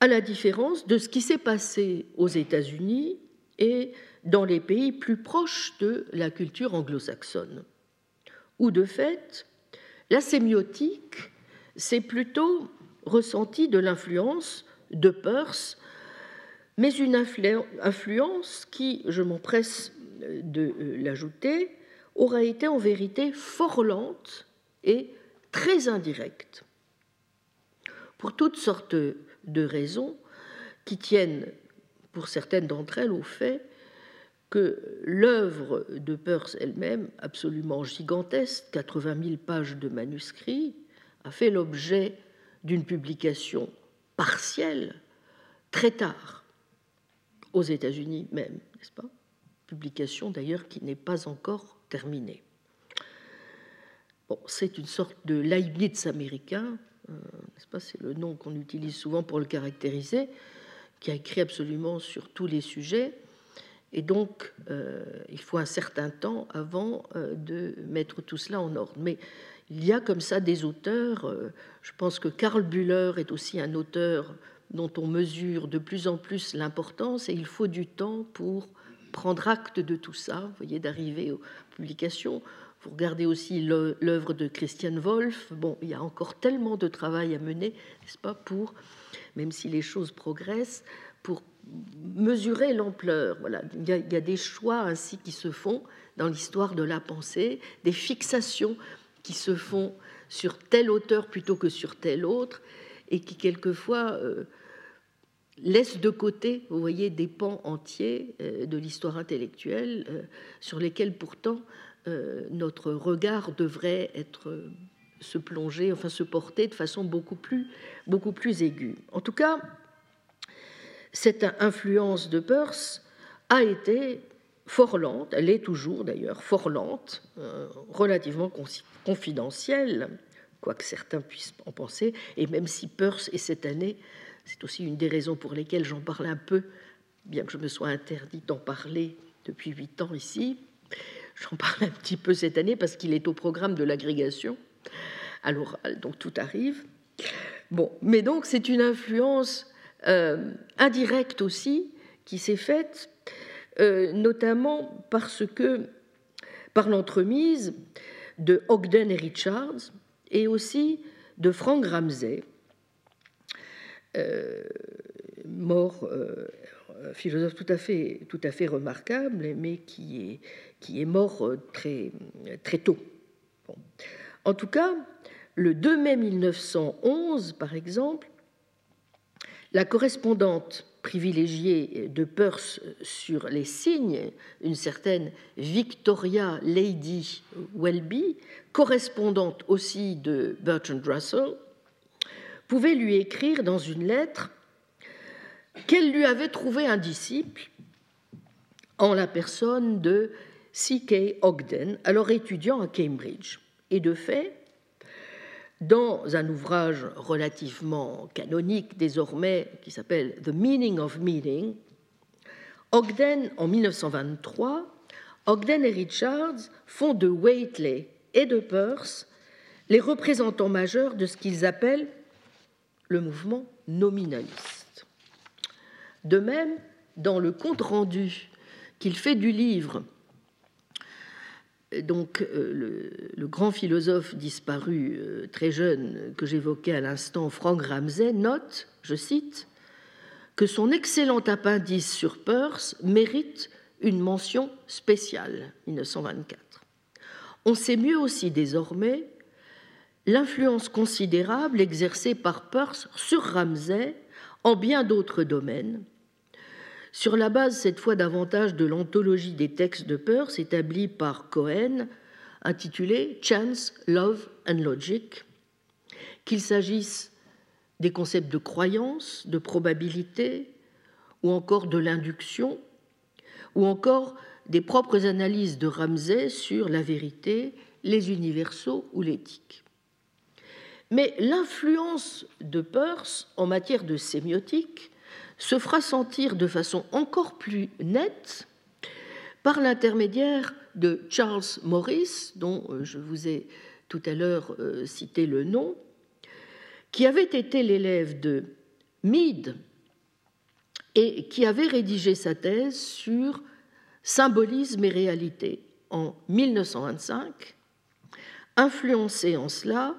À la différence de ce qui s'est passé aux États-Unis et dans les pays plus proches de la culture anglo-saxonne, où de fait, la sémiotique c'est plutôt ressenti de l'influence de Peirce, mais une influence qui, je m'empresse de euh, l'ajouter, aura été en vérité fort lente et très indirecte. Pour toutes sortes de raisons qui tiennent, pour certaines d'entre elles, au fait que l'œuvre de Peirce elle-même, absolument gigantesque, 80 000 pages de manuscrits, a fait l'objet d'une publication partielle très tard, aux États-Unis même, n'est-ce pas? Publication d'ailleurs qui n'est pas encore terminée. Bon, c'est une sorte de Leibniz américain, euh, n'est-ce pas? C'est le nom qu'on utilise souvent pour le caractériser, qui a écrit absolument sur tous les sujets. Et donc, euh, il faut un certain temps avant euh, de mettre tout cela en ordre. Mais il y a comme ça des auteurs, euh, je pense que Karl Bühler est aussi un auteur dont on mesure de plus en plus l'importance et il faut du temps pour prendre acte de tout ça, voyez, d'arriver aux publications. Vous regardez aussi l'œuvre de Christian Wolff. Bon, il y a encore tellement de travail à mener, n'est-ce pas, pour, même si les choses progressent, pour mesurer l'ampleur. Voilà, il y, a, des choix ainsi qui se font dans l'histoire de la pensée, des fixations qui se font sur tel auteur plutôt que sur tel autre, et qui quelquefois euh, laisse de côté, vous voyez, des pans entiers euh, de l'histoire intellectuelle euh, sur lesquels pourtant notre regard devrait être se plonger, enfin se porter de façon beaucoup plus, beaucoup plus aiguë. En tout cas, cette influence de Peirce a été fort lente, elle est toujours d'ailleurs fort lente, relativement confidentielle, quoique certains puissent en penser, et même si Peirce est cette année, c'est aussi une des raisons pour lesquelles j'en parle un peu, bien que je me sois interdit d'en parler depuis huit ans ici, j'en parle un petit peu cette année parce qu'il est au programme de l'agrégation à l'oral, donc tout arrive. Bon, mais donc c'est une influence euh, indirecte aussi qui s'est faite, euh, notamment parce que, par l'entremise de Ogden et Richards, et aussi de Frank Ramsey, euh, mort, euh, philosophe tout à fait, remarquable, mais qui est, mort euh, très, très tôt. En tout cas, le 2 mai 1911, par exemple, la correspondante privilégiée de Peirce sur les signes, une certaine Victoria Lady Welby, correspondante aussi de Bertrand Russell, pouvait lui écrire dans une lettre qu'elle lui avait trouvé un disciple en la personne de C.K. Ogden, alors étudiant à Cambridge. Et de fait, dans un ouvrage relativement canonique désormais qui s'appelle The Meaning of Meaning, Ogden, en 1923, Ogden et Richards font de Waitley et de Peirce les représentants majeurs de ce qu'ils appellent le mouvement nominaliste. De même, dans le compte-rendu qu'il fait du livre, donc euh, le, grand philosophe disparu euh, très jeune que j'évoquais à l'instant, Frank Ramsey, note, je cite, que son excellent appendice sur Peirce mérite une mention spéciale, 1924. On sait mieux aussi désormais l'influence considérable exercée par Peirce sur Ramsay en bien d'autres domaines, sur la base cette fois davantage de l'anthologie des textes de Peirce établie par Cohen, intitulée Chance, Love and Logic, qu'il s'agisse des concepts de croyance, de probabilité, ou encore de l'induction, ou encore des propres analyses de Ramsay sur la vérité, les universaux ou l'éthique. Mais l'influence de Peirce en matière de sémiotique se fera sentir de façon encore plus nette par l'intermédiaire de Charles Morris, dont euh, je vous ai tout à l'heure euh, cité le nom, qui avait été l'élève de Mead et qui avait rédigé sa thèse sur Symbolisme et réalité en 1925, influencé en cela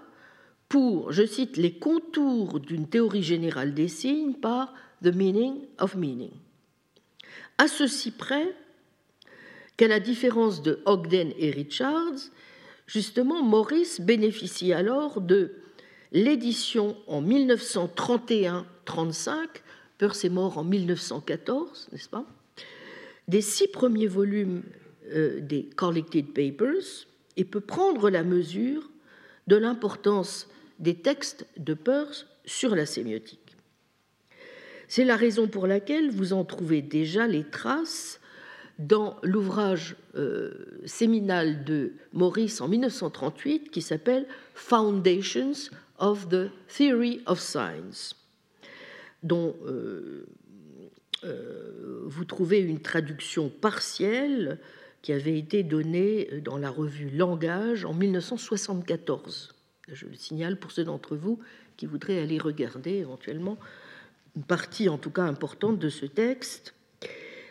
pour, je cite, les contours d'une théorie générale des signes par The Meaning of Meaning. À ceci près qu'à la différence de Ogden et Richards, justement, Morris bénéficie alors de l'édition en 1931-35, Peirce est mort en 1914, n'est-ce pas des six premiers volumes euh, des Collected Papers et peut prendre la mesure de l'importance des textes de Peirce sur la sémiotique. C'est la raison pour laquelle vous en trouvez déjà les traces dans l'ouvrage euh, séminal de Maurice en 1938 qui s'appelle Foundations of the Theory of Science, dont euh, euh, vous trouvez une traduction partielle qui avait été donnée dans la revue Langage en 1974. Je le signale pour ceux d'entre vous qui voudraient aller regarder éventuellement une partie en tout cas importante de ce texte,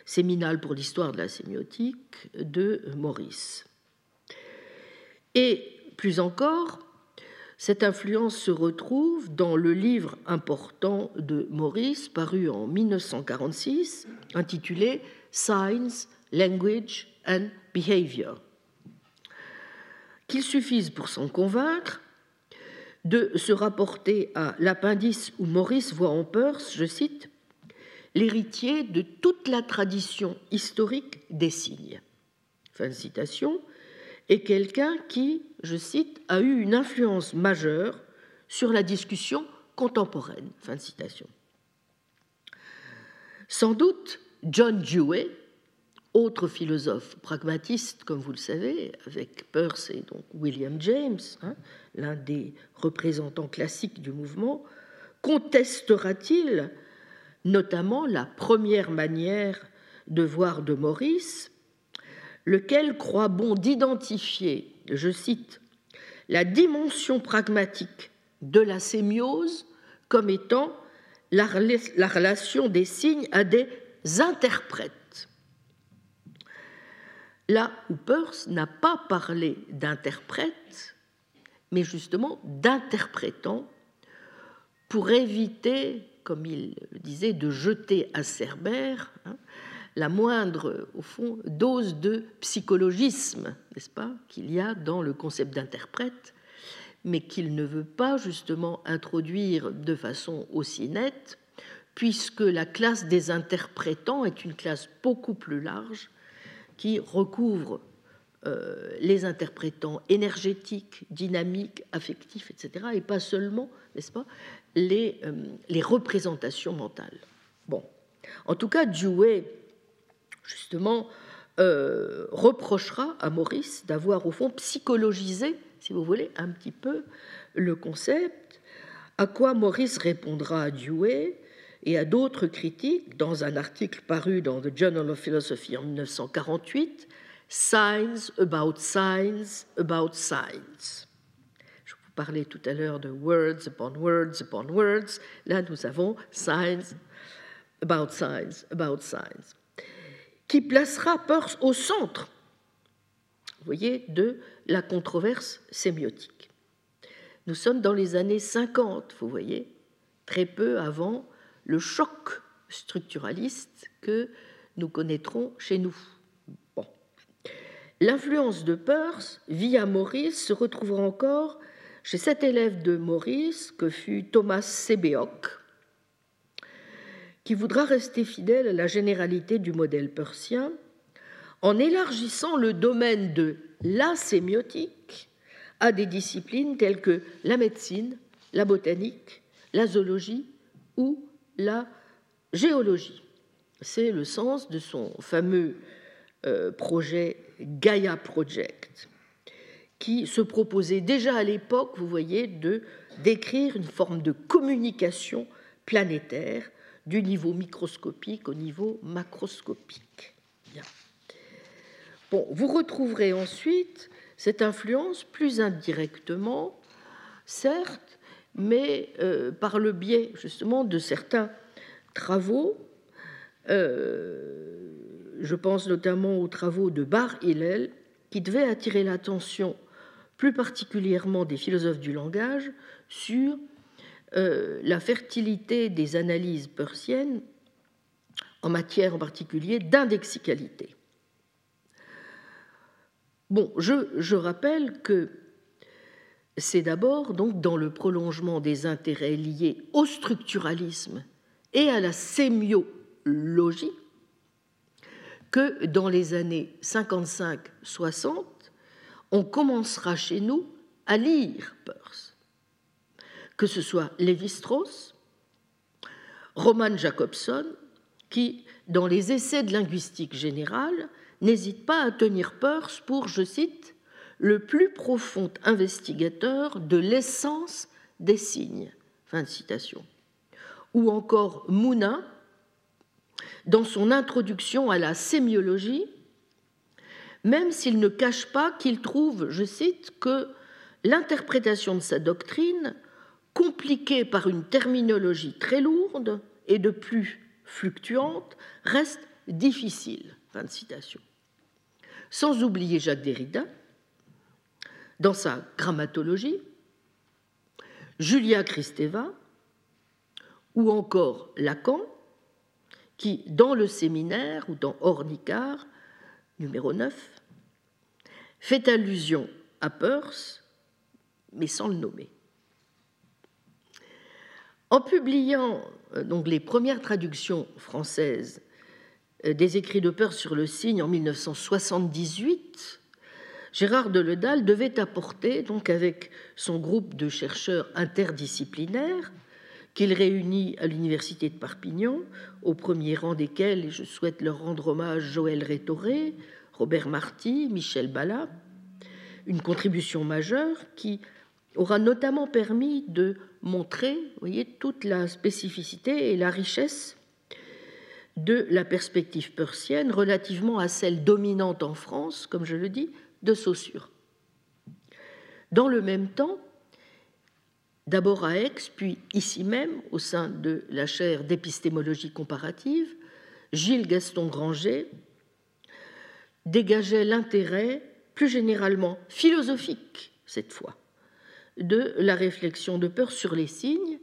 séminal pour l'histoire de la sémiotique de Maurice. Et plus encore, cette influence se retrouve dans le livre important de Maurice, paru en 1946, intitulé Science, Language and Behavior. Qu'il suffise pour s'en convaincre de se rapporter à l'appendice où Maurice voit en Peirce, je cite, l'héritier de toute la tradition historique des signes. Fin de citation. Et quelqu'un qui, je cite, a eu une influence majeure sur la discussion contemporaine. Fin de citation. Sans doute, John Dewey, autre philosophe pragmatiste, comme vous le savez, avec Peirce et donc William James, hein, l'un des représentants classiques du mouvement, contestera-t-il notamment la première manière de voir de Maurice, lequel croit bon d'identifier, je cite, la dimension pragmatique de la sémiose comme étant la, relation des signes à des interprètes. Là où n'a pas parlé d'interprètes, mais justement d'interprétants, pour éviter, comme il le disait, de jeter à Cerbère hein, la moindre, au fond, dose de psychologisme, n'est-ce pas, qu'il y a dans le concept d'interprète, mais qu'il ne veut pas justement introduire de façon aussi nette, puisque la classe des interprétants est une classe beaucoup plus large qui recouvre euh, les interprétants énergétiques, dynamiques, affectifs, etc., et pas seulement, n'est-ce pas, les, euh, les, représentations mentales. Bon, en tout cas, Dewey, justement, euh, reprochera à Maurice d'avoir, au fond, psychologisé si vous voulez, un petit peu le concept, à quoi Maurice répondra à Dewey et à d'autres critiques dans un article paru dans The Journal of Philosophy en 1948, Science about Science about Science. Je vous parlais tout à l'heure de Words upon Words upon Words. Là, nous avons Science about Science about Science, qui placera Peirce au centre vous voyez, de la controverse sémiotique. Nous sommes dans les années 50, vous voyez, très peu avant le choc structuraliste que nous connaîtrons chez nous. L'influence de Peirce via Maurice se retrouvera encore chez cet élève de Maurice que fut Thomas Sebeok, qui voudra rester fidèle à la généralité du modèle peircien en élargissant le domaine de la sémiotique à des disciplines telles que la médecine, la botanique, la zoologie ou la géologie. C'est le sens de son fameux euh, projet Gaia Project, qui se proposait déjà à l'époque, vous voyez, de décrire une forme de communication planétaire du niveau microscopique au niveau macroscopique vous retrouverez ensuite cette influence plus indirectement, certes, mais euh, par le biais justement de certains travaux. Euh, je pense notamment aux travaux de Bar Hillel, qui devaient attirer l'attention plus particulièrement des philosophes du langage sur euh, la fertilité des analyses persiennes en matière en particulier d'indexicalité. Bon, je, rappelle que c'est d'abord donc dans le prolongement des intérêts liés au structuralisme et à la sémiologie que dans les années 55-60, on commencera chez nous à lire Peirce, que ce soit Lévi-Strauss, Roman Jacobson, qui, dans les essais de linguistique générale, n'hésite pas à tenir Peirce pour, je cite, le plus profond investigateur de l'essence des signes. Fin de citation. Ou encore Mouna, dans son introduction à la sémiologie, même s'il ne cache pas qu'il trouve, je cite, que l'interprétation de sa doctrine, compliquée par une terminologie très lourde et de plus fluctuante, reste difficile. Fin de citation sans oublier Jacques Derrida dans sa grammatologie, Julia Kristeva ou encore Lacan, qui, dans le séminaire ou dans Ornicard, numéro 9, fait allusion à Peirce, mais sans le nommer. En publiant euh, donc, les premières traductions françaises euh, des écrits de Peirce sur le signe en 1978, Gérard de Ledal devait apporter, donc avec son groupe de chercheurs interdisciplinaires, qu'il réunit à l'Université de Perpignan, au premier rang desquels, je souhaite leur rendre hommage, Joël Rétoré, Robert Marty, Michel Bala, une contribution majeure qui aura notamment permis de montrer toute la spécificité et la richesse de la perspective persienne relativement à celle dominante en France, comme je le dis, de Saussure. Dans le même temps, d'abord à Aix, puis ici même, au sein de la chaire d'épistémologie comparative, Gilles Gaston Granger dégageait l'intérêt plus généralement philosophique, cette fois, de la réflexion de Peirce sur les signes,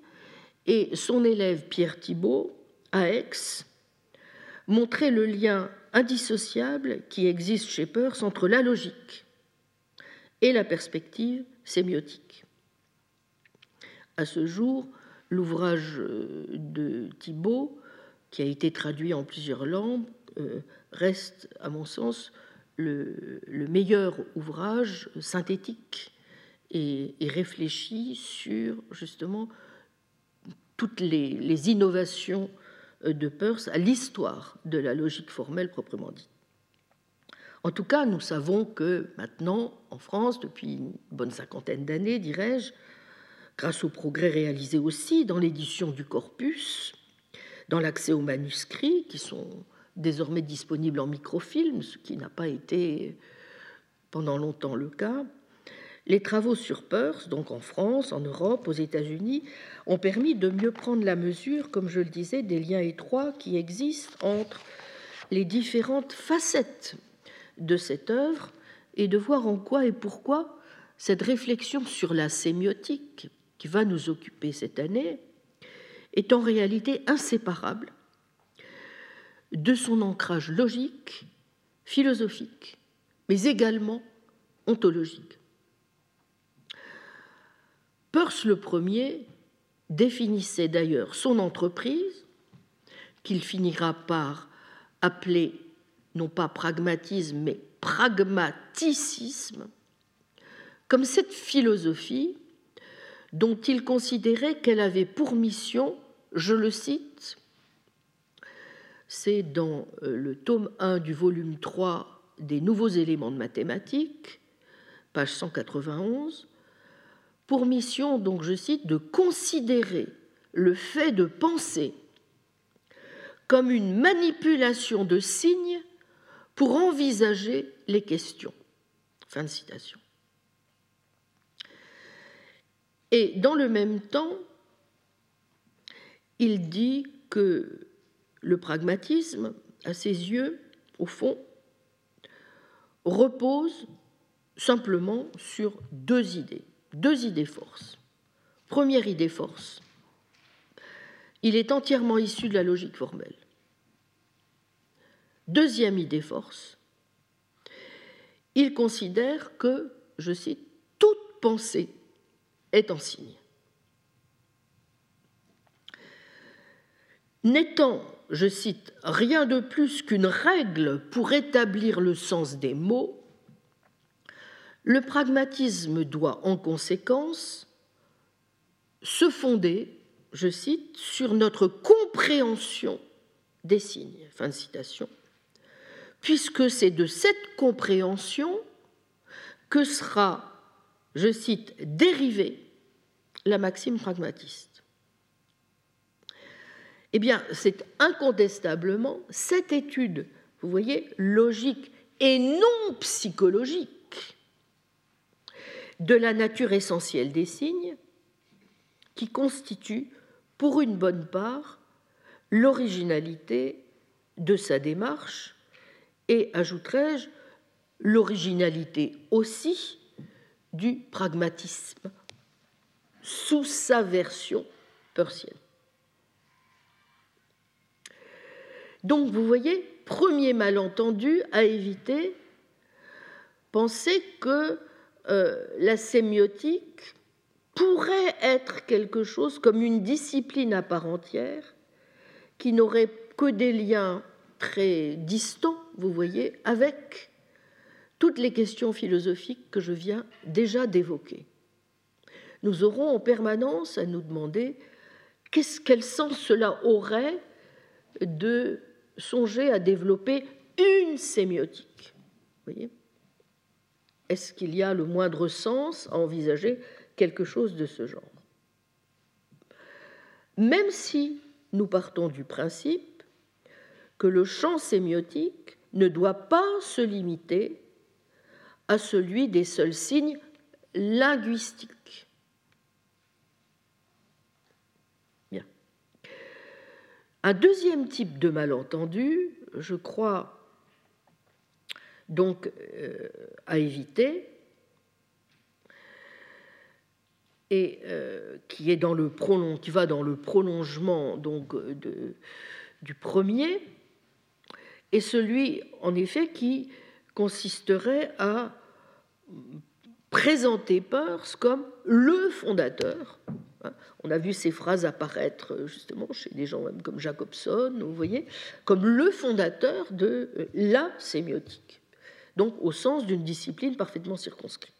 et son élève Pierre Thibault, à Aix, montrait le lien indissociable qui existe chez Peirce entre la logique et la perspective sémiotique. À ce jour, l'ouvrage de Thibault, qui a été traduit en plusieurs langues, euh, reste, à mon sens, le, meilleur ouvrage synthétique et, réfléchi sur justement toutes les, innovations de Peirce à l'histoire de la logique formelle proprement dite. En tout cas, nous savons que maintenant, en France, depuis une bonne cinquantaine d'années, dirais-je, grâce aux progrès réalisés aussi dans l'édition du corpus, dans l'accès aux manuscrits qui sont désormais disponibles en microfilm, ce qui n'a pas été pendant longtemps le cas. Les travaux sur Peirce, donc en France, en Europe, aux États-Unis, ont permis de mieux prendre la mesure, comme je le disais, des liens étroits qui existent entre les différentes facettes de cette œuvre et de voir en quoi et pourquoi cette réflexion sur la sémiotique qui va nous occuper cette année est en réalité inséparable de son ancrage logique, philosophique, mais également ontologique. Peirce le premier définissait d'ailleurs son entreprise, qu'il finira par appeler non pas pragmatisme, mais pragmaticisme, comme cette philosophie dont il considérait qu'elle avait pour mission, je le cite, c'est dans euh, le tome 1 du volume 3 des nouveaux éléments de mathématiques, page 191, pour mission, donc je cite, de considérer le fait de penser comme une manipulation de signes pour envisager les questions. Fin de citation. Et dans le même temps, il dit que le pragmatisme, à ses yeux, au fond, repose simplement sur deux idées, deux idées forces. Première idée force, il est entièrement issu de la logique formelle. Deuxième idée force, il considère que, je cite, toute pensée est en signe. N'étant je cite, rien de plus qu'une règle pour établir le sens des mots, le pragmatisme doit en conséquence se fonder, je cite, sur notre compréhension des signes. Fin de citation. Puisque c'est de cette compréhension que sera, je cite, dérivée la maxime pragmatiste. Eh bien, c'est incontestablement cette étude, vous voyez, logique et non psychologique de la nature essentielle des signes qui constitue, pour une bonne part, l'originalité de sa démarche et, ajouterais-je, l'originalité aussi du pragmatisme sous sa version persienne. Donc vous voyez, premier malentendu à éviter, penser que euh, la sémiotique pourrait être quelque chose comme une discipline à part entière qui n'aurait que des liens très distants, vous voyez, avec toutes les questions philosophiques que je viens déjà d'évoquer. Nous aurons en permanence à nous demander quel sens cela aurait de songer à développer une sémiotique. Voyez Est-ce qu'il y a le moindre sens à envisager quelque chose de ce genre? Même si nous partons du principe que le champ sémiotique ne doit pas se limiter à celui des seuls signes linguistiques. Bien. Un deuxième type de malentendu, je crois donc euh, à éviter, et euh, qui, est dans le qui va dans le prolongement du premier, et celui, en effet, qui consisterait à présenter Peirce comme le fondateur. On a vu ces phrases apparaître justement chez des gens même comme Jacobson, vous voyez, comme le fondateur de la sémiotique, donc au sens d'une discipline parfaitement circonscrite.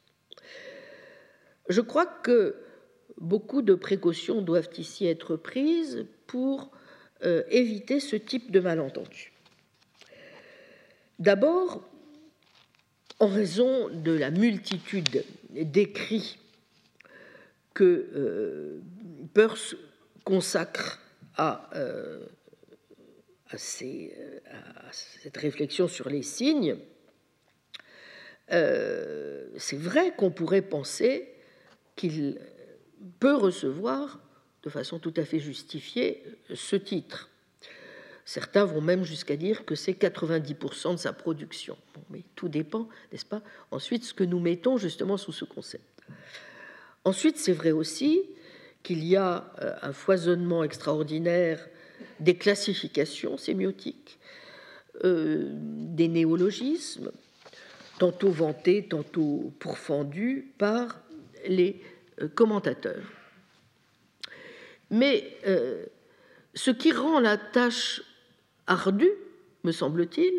Je crois que beaucoup de précautions doivent ici être prises pour euh, éviter ce type de malentendu. D'abord, en raison de la multitude d'écrits que euh, Peirce consacre à, euh, à, cette réflexion sur les signes, euh, c'est vrai qu'on pourrait penser qu'il peut recevoir de façon tout à fait justifiée ce titre. Certains vont même jusqu'à dire que c'est 90% de sa production. mais tout dépend, n'est-ce pas, ensuite, ce que nous mettons justement sous ce concept. Ensuite, c'est vrai aussi qu'il y a euh, un foisonnement extraordinaire des classifications sémiotiques, euh, des néologismes, tantôt vantés, tantôt pourfendus par les euh, commentateurs. Mais ce qui rend la tâche ardu, me semble-t-il,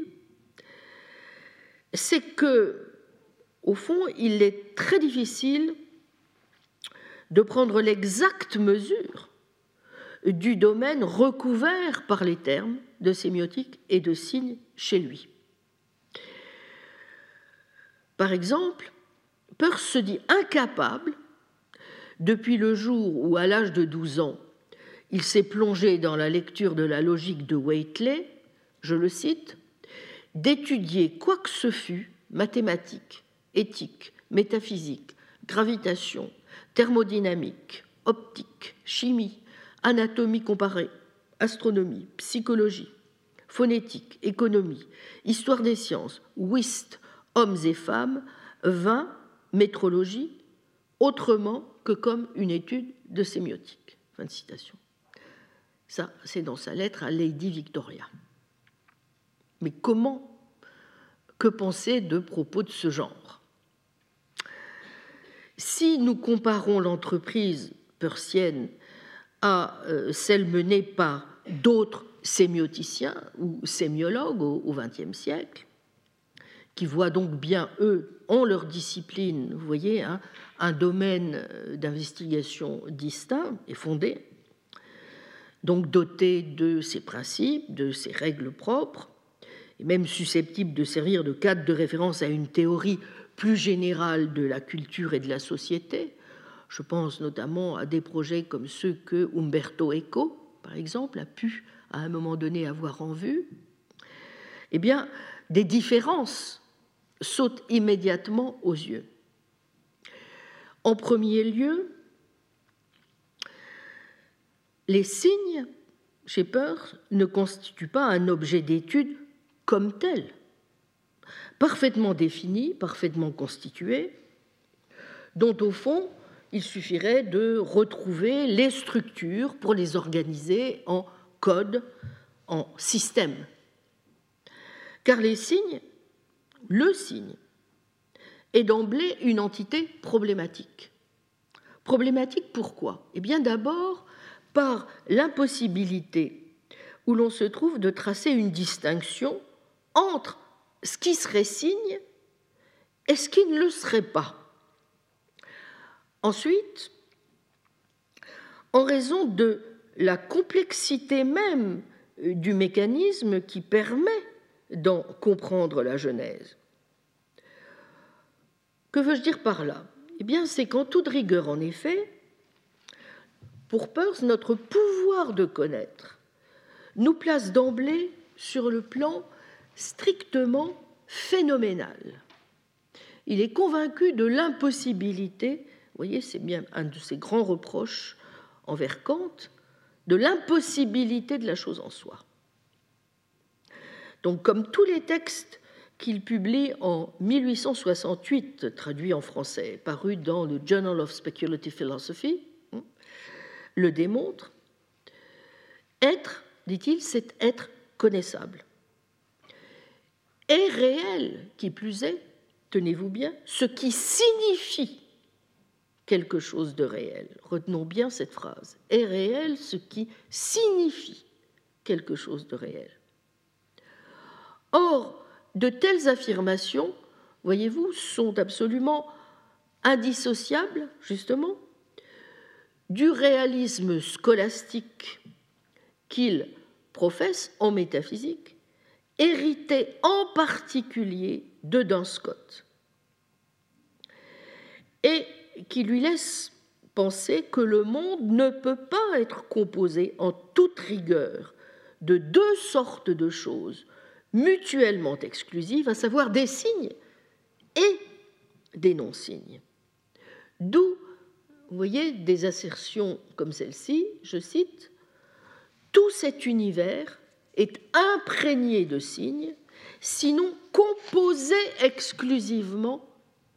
c'est que, au fond, il est très difficile de prendre l'exacte mesure du domaine recouvert par les termes de sémiotique et de signes chez lui. Par exemple, Peirce se dit incapable, depuis le jour où, à l'âge de 12 ans, il s'est plongé dans la lecture de la logique de Waitley, je le cite, d'étudier quoi que ce fût, mathématiques, éthique, métaphysique, gravitation, thermodynamique, optique, chimie, anatomie comparée, astronomie, psychologie, phonétique, économie, histoire des sciences, whist, hommes et femmes, vin, métrologie, autrement que comme une étude de sémiotique. Fin de citation. Ça, c'est dans sa lettre à Lady Victoria. Mais comment Que penser de propos de ce genre? Si nous comparons l'entreprise persienne à euh, celle menée par d'autres sémioticiens ou sémiologues au XXe siècle, qui voient donc bien, eux, en leur discipline, vous voyez, hein, un domaine euh, d'investigation distinct et fondé, donc doté de ses principes, de ses règles propres, et même susceptible de servir de cadre de référence à une théorie plus générale de la culture et de la société. Je pense notamment à des projets comme ceux que Umberto Eco, par exemple, a pu à un moment donné avoir en vue. Eh bien, des différences sautent immédiatement aux yeux. En premier lieu, les signes, j'ai peur, ne constituent pas un objet d'étude comme tel, parfaitement défini, parfaitement constitué, dont au fond il suffirait de retrouver les structures pour les organiser en code, en système. Car les signes, le signe, est d'emblée une entité problématique. Problématique pourquoi? Eh bien d'abord par l'impossibilité où l'on se trouve de tracer une distinction entre ce qui serait signe et ce qui ne le serait pas. Ensuite, en raison de la complexité même du mécanisme qui permet d'en comprendre la Genèse. Que veux-je dire par là? Eh bien, c'est qu'en toute rigueur, en effet, pour Peirce, notre pouvoir de connaître nous place d'emblée sur le plan strictement phénoménal. Il est convaincu de l'impossibilité, vous voyez, c'est bien un de ses grands reproches envers Kant, de l'impossibilité de la chose en soi. Donc, comme tous les textes qu'il publie en 1868, traduit en français, paru dans le Journal of Speculative Philosophy, le démontre, être, dit-il, c'est être connaissable. Et réel, qui plus est, tenez-vous bien, ce qui signifie quelque chose de réel. Retenons bien cette phrase. Est réel ce qui signifie quelque chose de réel. Or, de telles affirmations, voyez-vous, sont absolument indissociables, justement, du réalisme scolastique qu'il professe en métaphysique, hérité en particulier de Duns Scott. Et qui lui laisse penser que le monde ne peut pas être composé en toute rigueur de deux sortes de choses mutuellement exclusives, à savoir des signes et des non-signes. D'où, vous voyez, des assertions comme celle-ci, je cite, Tout cet univers est imprégné de signes, sinon composé exclusivement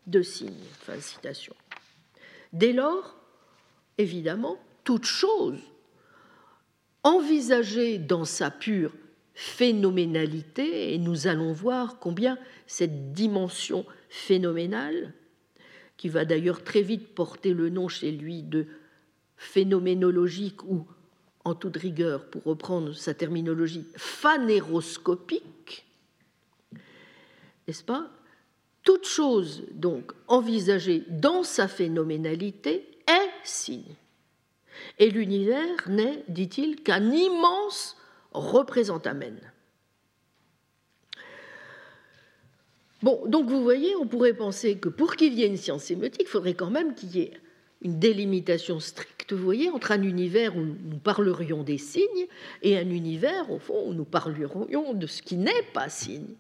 de signes. Fin de citation. Dès lors, évidemment, toute chose envisagée dans sa pure phénoménalité, et nous allons voir combien cette dimension phénoménale, qui va d'ailleurs très vite porter le nom chez lui de phénoménologique ou, en toute rigueur, pour reprendre sa terminologie, phanéroscopique, n'est-ce pas? Toute chose, donc, envisagée dans sa phénoménalité est signe. Et l'univers n'est, dit-il, qu'un immense représentamène. Bon, donc vous voyez, on pourrait penser que pour qu'il y ait une science sémiotique, il faudrait quand même qu'il y ait une délimitation stricte, vous voyez, entre un univers où nous parlerions des signes et un univers, au fond, où nous parlerions de ce qui n'est pas signe.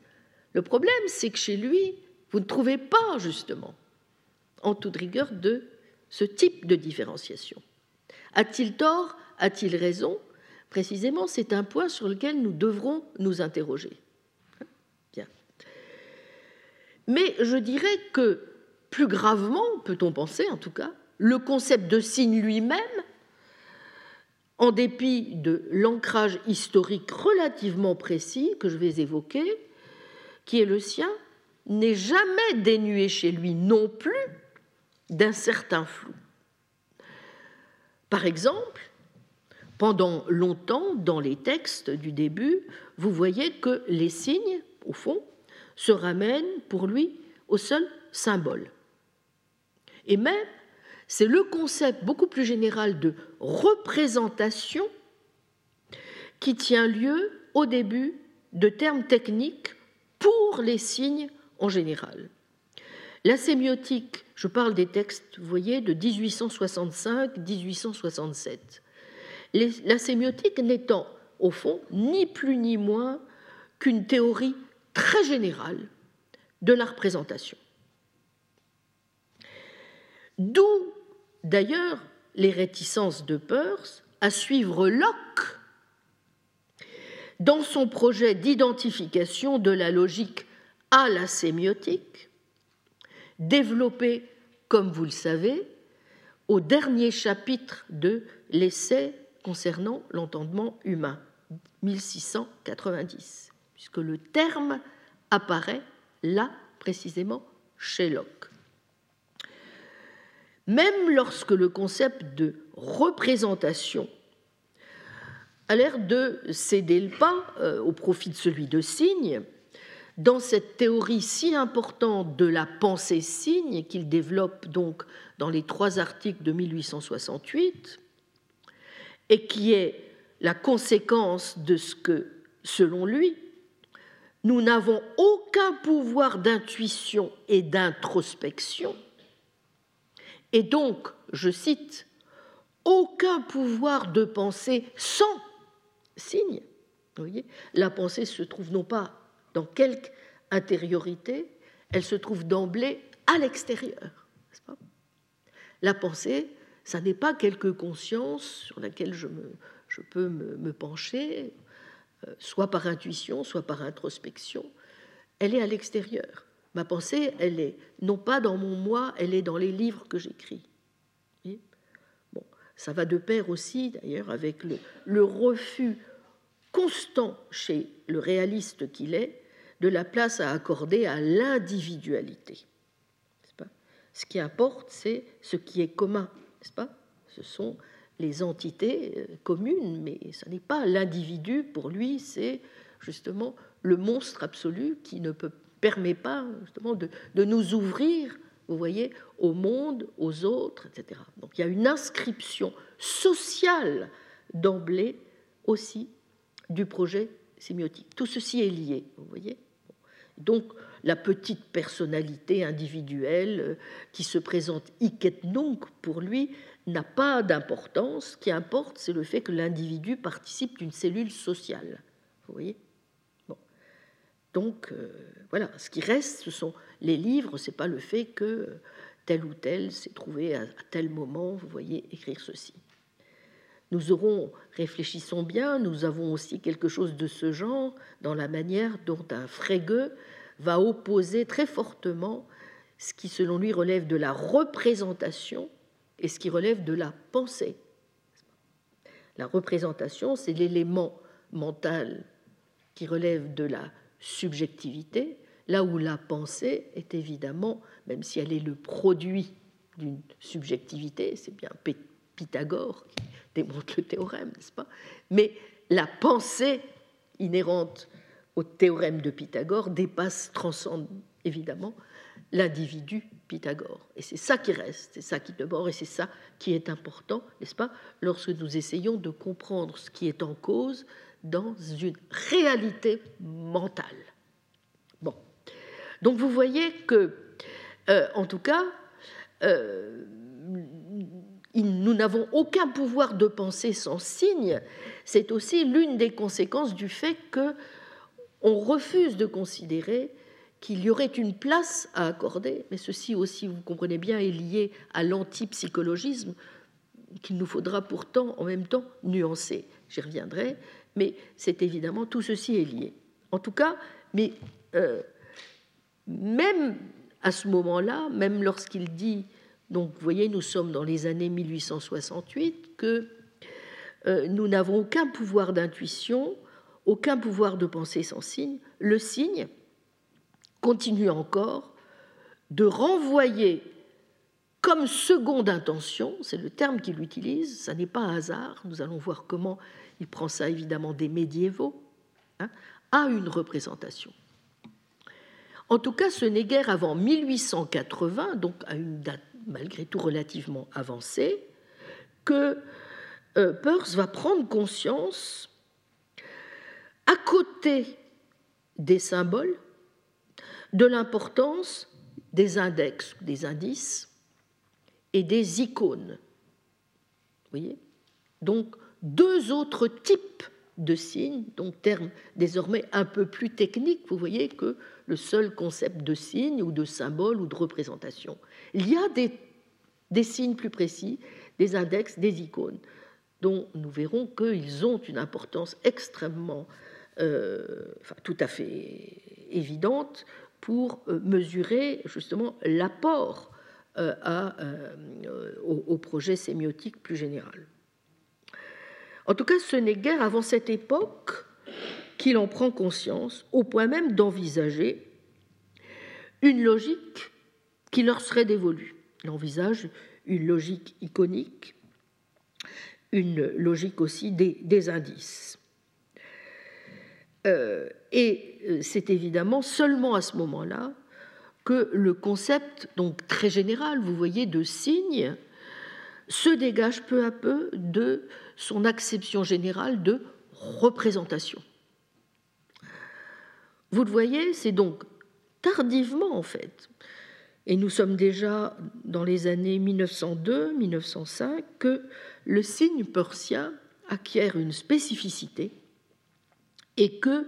Le problème, c'est que chez lui, vous ne trouvez pas, justement, en toute rigueur, de ce type de différenciation. A-t-il tort? A-t-il raison? Précisément, c'est un point sur lequel nous devrons nous interroger. Bien. Mais je dirais que, plus gravement, peut-on penser en tout cas, le concept de signe lui-même, en dépit de l'ancrage historique relativement précis que je vais évoquer, qui est le sien, n'est jamais dénué chez lui non plus d'un certain flou. Par exemple, pendant longtemps, dans les textes du début, vous voyez que les signes, au fond, se ramènent pour lui au seul symbole. Et même, c'est le concept beaucoup plus général de représentation qui tient lieu au début de termes techniques pour les signes en général. La sémiotique, je parle des textes, vous voyez, de 1865-1867. La sémiotique n'étant, au fond, ni plus ni moins qu'une théorie très générale de la représentation. D'où, d'ailleurs, les réticences de Peirce à suivre Locke dans son projet d'identification de la logique à la sémiotique, développée, comme vous le savez, au dernier chapitre de l'essai concernant l'entendement humain, 1690, puisque le terme apparaît là précisément chez Locke. même lorsque le concept de représentation a l'air de céder le pas euh, au profit de celui de signe, dans cette théorie si importante de la pensée signe qu'il développe donc dans les trois articles de 1868, et qui est la conséquence de ce que, selon lui, nous n'avons aucun pouvoir d'intuition et d'introspection, et donc, je cite, aucun pouvoir de pensée sans signe. voyez La pensée se trouve non pas dans quelque intériorité, elle se trouve d'emblée à l'extérieur. La pensée, ça n'est pas quelque conscience sur laquelle je, peux me, pencher, euh, soit par intuition, soit par introspection. Elle est à l'extérieur. Ma pensée, elle est non pas dans mon moi, elle est dans les livres que j'écris. Bon, ça va de pair aussi, d'ailleurs, avec le refus constant chez le réaliste qu'il est de la place à accorder à l'individualité. Ce qui importe, c'est ce qui est commun, n'est-ce pas? Ce sont les entités euh, communes, mais ce n'est pas l'individu, pour lui, c'est justement le monstre absolu qui ne peut, permet pas justement de, de nous ouvrir, vous voyez, au monde, aux autres, etc. Donc il y a une inscription sociale d'emblée aussi du projet sémiotique. Tout ceci est lié, vous voyez? Donc la petite personnalité individuelle euh, qui se présente hic nunc pour lui n'a pas d'importance. Ce qui importe, c'est le fait que l'individu participe d'une cellule sociale. Vous voyez? Donc euh, voilà, ce qui reste, ce sont les livres, c'est pas le fait que tel ou tel s'est trouvé à tel moment, vous voyez, écrire ceci. Nous aurons, réfléchissons bien, nous avons aussi quelque chose de ce genre dans la manière dont un Frege va opposer très fortement ce qui, selon lui, relève de la représentation et ce qui relève de la pensée. La représentation, c'est l'élément mental qui relève de la subjectivité, là où la pensée est évidemment, même si elle est le produit d'une subjectivité, c'est bien Pythagore qui démontre le théorème, n'est-ce pas? Mais la pensée inhérente au théorème de Pythagore dépasse, transcende évidemment l'individu Pythagore. Et c'est ça qui reste, c'est ça qui demeure, et c'est ça qui est important, n'est-ce pas, lorsque nous essayons de comprendre ce qui est en cause dans une réalité mentale. Bon. Donc vous voyez que, euh, en tout cas, euh, nous n'avons aucun pouvoir de penser sans signe, c'est aussi l'une des conséquences du fait que on refuse de considérer qu'il y aurait une place à accorder, mais ceci aussi, vous comprenez bien, est lié à l'antipsychologisme qu'il nous faudra pourtant en même temps nuancer. J'y reviendrai, mais c'est évidemment tout ceci est lié. En tout cas, mais euh, même à ce moment-là, même lorsqu'il dit donc, vous voyez, nous sommes dans les années 1868, que euh, nous n'avons aucun pouvoir d'intuition, aucun pouvoir de pensée sans signe. Le signe continue encore de renvoyer comme seconde intention, c'est le terme qu'il utilise, ça n'est pas un hasard, nous allons voir comment il prend ça évidemment des médiévaux, hein, à une représentation. En tout cas, ce n'est guère avant 1880, donc à une date malgré tout relativement avancé, que euh, Peirce va prendre conscience, à côté des symboles, de l'importance des index, des indices et des icônes. Vous voyez? Donc, deux autres types de signes, donc termes désormais un peu plus techniques, vous voyez, que le seul concept de signe ou de symbole ou de représentation. Il y a des, signes plus précis, des index, des icônes, dont nous verrons qu'ils ont une importance extrêmement, enfin, tout à fait évidente pour euh, mesurer justement l'apport euh, au, projet sémiotique plus général. En tout cas, ce n'est guère avant cette époque qu'il en prend conscience, au point même d'envisager une logique qui leur serait dévolue. Il envisage une logique iconique, une logique aussi des, indices. Euh, et euh, c'est évidemment seulement à ce moment-là que le concept, donc très général, vous voyez, de signe, se dégage peu à peu de son acception générale de représentation. Vous le voyez, c'est donc tardivement en fait, et nous sommes déjà dans les années 1902-1905, que le signe persien acquiert une spécificité et que,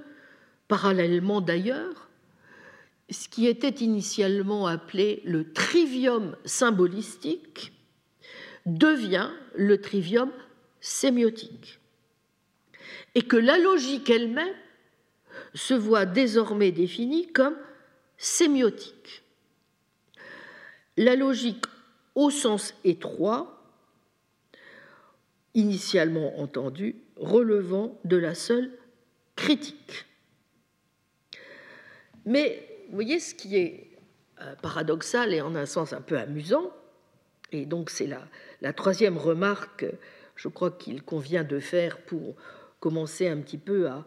parallèlement d'ailleurs, ce qui était initialement appelé le trivium symbolistique devient le trivium sémiotique. Et que la logique elle-même se voit désormais définie comme sémiotique. La logique au sens étroit, initialement entendue, relevant de la seule critique. Mais vous voyez, ce qui est euh, paradoxal et en un sens un peu amusant, et donc c'est la, troisième remarque, je crois qu'il convient de faire pour commencer un petit peu à,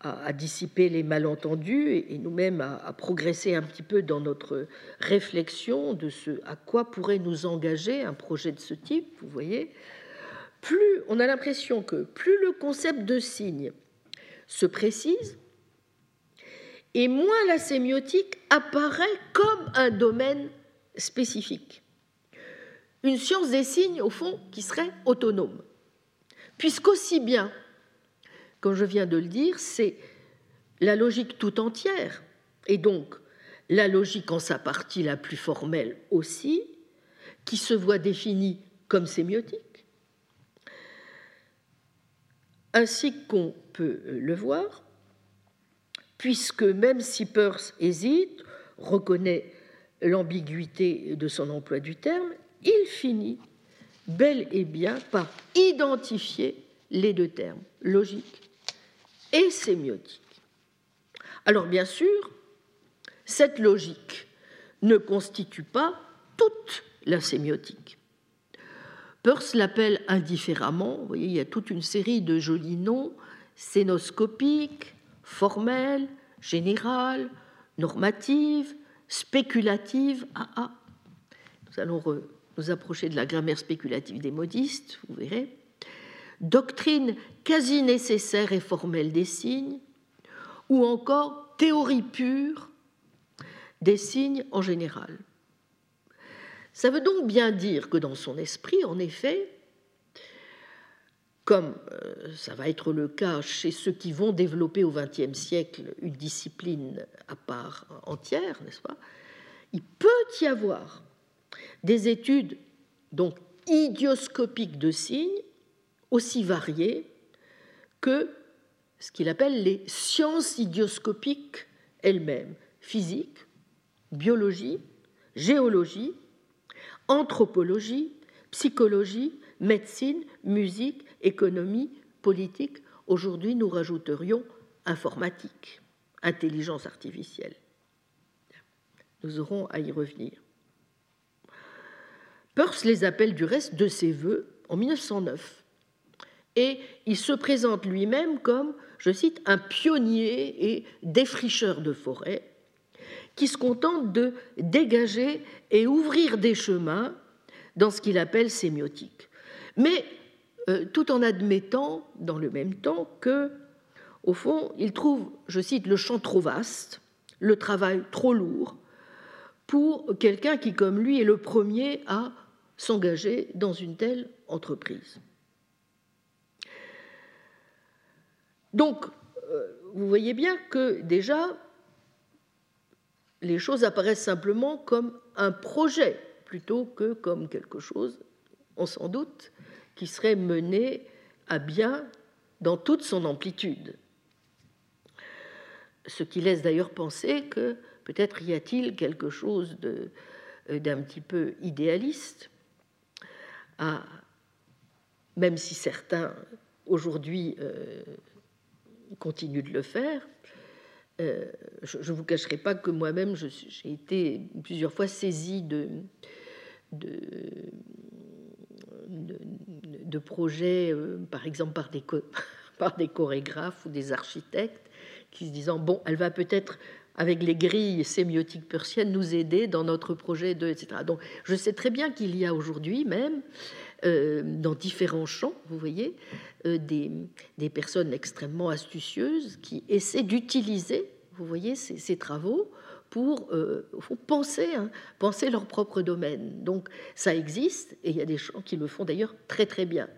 à, dissiper les malentendus et, nous-mêmes à, à, progresser un petit peu dans notre réflexion de ce à quoi pourrait nous engager un projet de ce type, vous voyez, plus on a l'impression que plus le concept de signe se précise, et moins la sémiotique apparaît comme un domaine spécifique. Une science des signes, au fond, qui serait autonome. Puisqu'aussi bien, comme je viens de le dire, c'est la logique tout entière, et donc la logique en sa partie la plus formelle aussi, qui se voit définie comme sémiotique, ainsi qu'on peut le voir, puisque même si Peirce hésite, reconnaît l'ambiguïté de son emploi du terme, il finit bel et bien par identifier les deux termes, logique et sémiotique. Alors bien sûr, cette logique ne constitue pas toute la sémiotique. Peirce l'appelle indifféremment, vous voyez, il y a toute une série de jolis noms, scénoscopiques, formelle, générale, normative, spéculative. Ah, ah. Nous allons nous approcher de la grammaire spéculative des modistes, vous verrez. Doctrine quasi nécessaire et formelle des signes, ou encore théorie pure des signes en général. Ça veut donc bien dire que dans son esprit, en effet, comme euh, ça va être le cas chez ceux qui vont développer au XXe siècle une discipline à part entière, n'est-ce pas Il peut y avoir des études donc idioscopiques de signes aussi variées que ce qu'il appelle les sciences idioscopiques elles-mêmes, physique, biologie, géologie, anthropologie, psychologie, médecine, musique, économie, politique. Aujourd'hui, nous rajouterions informatique, intelligence artificielle. Nous aurons à y revenir. Peirce les appelle du reste de ses voeux en 1909. Et il se présente lui-même comme, je cite, un pionnier et défricheur de forêt qui se contente de dégager et ouvrir des chemins dans ce qu'il appelle sémiotique. Mais euh, tout en admettant dans le même temps que, au fond, il trouve, je cite, le champ trop vaste, le travail trop lourd pour quelqu'un qui, comme lui, est le premier à s'engager dans une telle entreprise. Donc, euh, vous voyez bien que déjà, les choses apparaissent simplement comme un projet plutôt que comme quelque chose, on s'en doute, qui serait mené à bien dans toute son amplitude. Ce qui laisse d'ailleurs penser que peut-être y a-t-il quelque chose euh, d'un petit peu idéaliste, même si certains aujourd'hui euh, continuent de le faire. Euh, je ne vous cacherai pas que moi-même, j'ai été plusieurs fois saisie de, projets, euh, par exemple par des, par des chorégraphes ou des architectes, qui se disant, bon, elle va peut-être avec les grilles sémiotiques persiennes, nous aider dans notre projet de, etc. Donc, je sais très bien qu'il y a aujourd'hui même, euh, dans différents champs, vous voyez, euh, des, des, personnes extrêmement astucieuses qui essaient d'utiliser, vous voyez, ces, travaux pour euh, penser, hein, penser leur propre domaine. Donc ça existe, et il y a des gens qui le font d'ailleurs très très bien.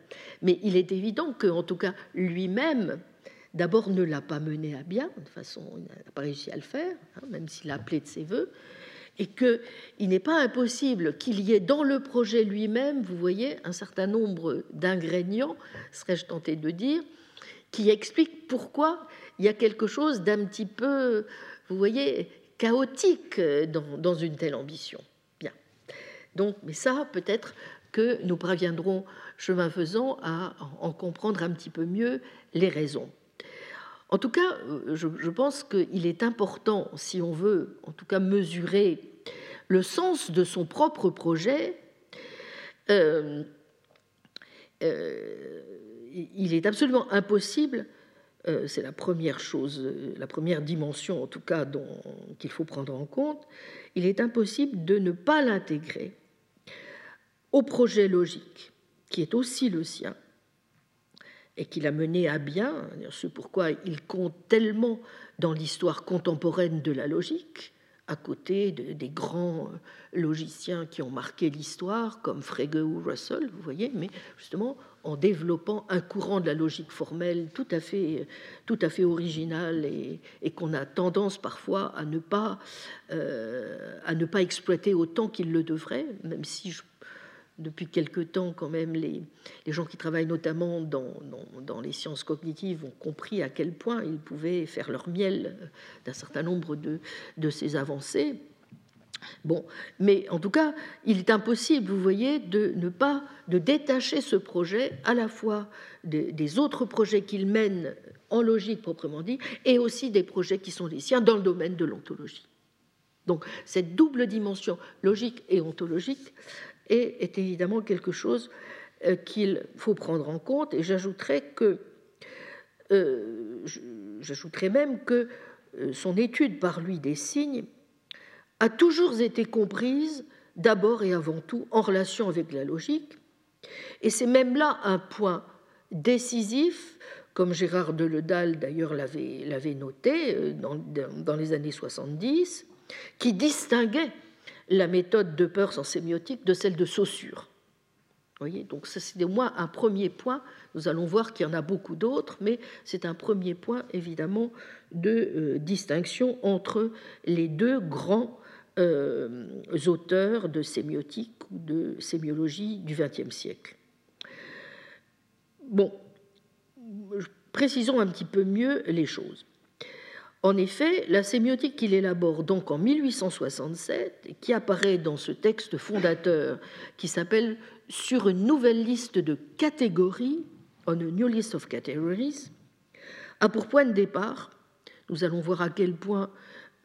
Mais il est évident qu'en tout cas lui-même, d'abord ne l'a pas mené à bien, de façon, il n'a pas réussi à le faire, hein, même s'il a appelé de ses voeux, et qu'il n'est pas impossible qu'il y ait dans le projet lui-même, vous voyez, un certain nombre d'ingrédients, serais-je tenté de dire, qui expliquent pourquoi il y a quelque chose d'un petit peu, vous voyez, chaotique dans, dans, une telle ambition. Bien. Donc, mais ça, peut-être que nous parviendrons, chemin faisant, à en comprendre un petit peu mieux les raisons. En tout cas, euh, je, pense qu'il est important, si on veut en tout cas mesurer le sens de son propre projet, euh, euh, il est absolument impossible, c'est la première chose, la première dimension en tout cas qu'il faut prendre en compte, il est impossible de ne pas l'intégrer au projet logique, qui est aussi le sien, et qu'il a mené à bien, c'est pourquoi il compte tellement dans l'histoire contemporaine de la logique, à côté des grands euh, logiciens qui ont marqué l'histoire, comme Frege ou Russell, vous voyez, mais justement en développant un courant de la logique formelle tout à fait, tout à fait original et, qu'on a tendance parfois à ne pas, euh, à ne pas exploiter autant qu'il le devrait, même si je depuis quelque temps, quand même, les, gens qui travaillent notamment dans, les sciences cognitives ont compris à quel point ils pouvaient faire leur miel d'un certain nombre de, ces avancées. Bon, mais en tout cas, il est impossible, vous voyez, de ne pas de détacher ce projet à la fois des autres projets qu'il mène en logique proprement dit, et aussi des projets qui sont les siens dans le domaine de l'ontologie. Donc cette double dimension logique et ontologique et est évidemment quelque chose euh, qu'il faut prendre en compte. Et j'ajouterais que, euh, même que euh, son étude par lui des signes a toujours été comprise d'abord et avant tout en relation avec la logique. Et c'est même là un point décisif, comme Gérard de Ledal d'ailleurs l'avait noté dans les années 70, qui distinguait la méthode de Peirce en sémiotique de celle de Saussure. Voyez Donc c'est au moins un premier point. Nous allons voir qu'il y en a beaucoup d'autres, mais c'est un premier point évidemment de euh, distinction entre les deux grands euh, auteurs de sémiotique ou de sémiologie du XXe siècle. Bon, précisons un petit peu mieux les choses. En effet, la sémiotique qu'il élabore donc en 1867, et qui apparaît dans ce texte fondateur qui s'appelle Sur une nouvelle liste de catégories, on a new list of categories, a pour point de départ, nous allons voir à quel point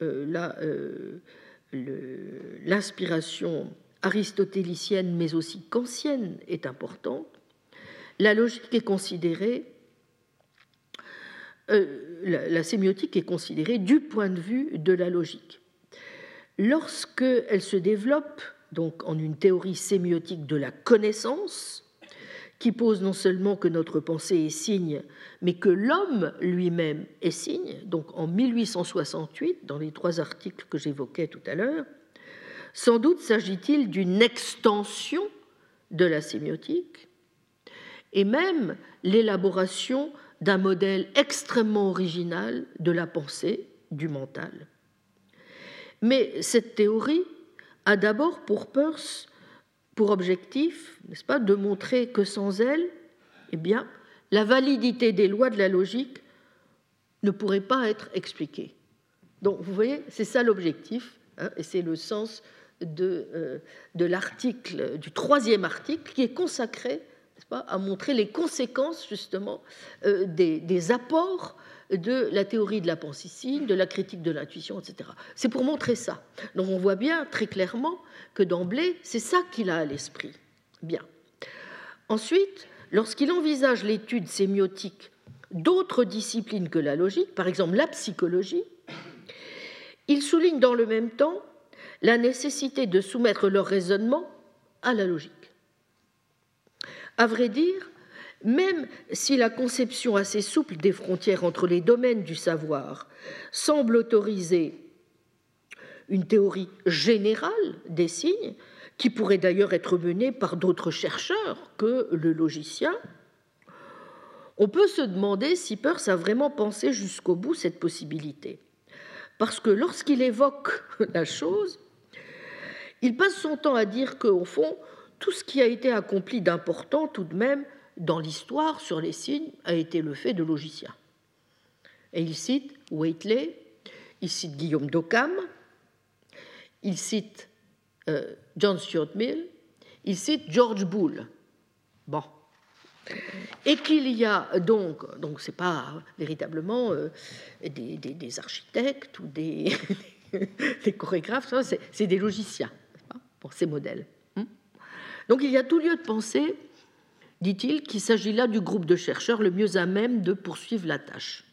euh, euh, l'inspiration aristotélicienne mais aussi kantienne est importante. La logique est considérée euh, la, sémiotique est considérée du point de vue de la logique. Lorsqu'elle se développe donc en une théorie sémiotique de la connaissance, qui pose non seulement que notre pensée est signe, mais que l'homme lui-même est signe, donc en 1868, dans les trois articles que j'évoquais tout à l'heure, sans doute s'agit-il d'une extension de la sémiotique, et même l'élaboration d'un modèle extrêmement original de la pensée, du mental. Mais cette théorie a d'abord pour pour objectif, n'est-ce pas, de montrer que sans elle, eh bien, la validité des lois de la logique ne pourrait pas être expliquée. Donc, vous voyez, c'est ça l'objectif, hein, et c'est le sens de, euh, de l'article, du troisième article, qui est consacré à montrer les conséquences justement euh, des, apports de la théorie de la pensée de la critique de l'intuition, etc. C'est pour montrer ça. Donc on voit bien très clairement que d'emblée, c'est ça qu'il a à l'esprit. Bien. Ensuite, lorsqu'il envisage l'étude sémiotique d'autres disciplines que la logique, par exemple la psychologie, il souligne dans le même temps la nécessité de soumettre leur raisonnement à la logique. À vrai dire, même si la conception assez souple des frontières entre les domaines du savoir semble autoriser une théorie générale des signes, qui pourrait d'ailleurs être menée par d'autres chercheurs que le logicien, on peut se demander si Peirce a vraiment pensé jusqu'au bout cette possibilité. Parce que lorsqu'il évoque la chose, il passe son temps à dire qu'au fond, tout ce qui a été accompli d'important tout de même dans l'histoire sur les signes a été le fait de logiciens. Et il cite Waitley, il cite Guillaume d'Occam, il cite euh, John Stuart Mill, il cite George Bull. Bon. Et qu'il y a donc, donc ce n'est pas véritablement euh, des, architectes ou des, des chorégraphes, c'est des logiciens pour ces modèles. Donc il y a tout lieu de penser dit-il, qu'il s'agit là du groupe de chercheurs le mieux à même de poursuivre la tâche.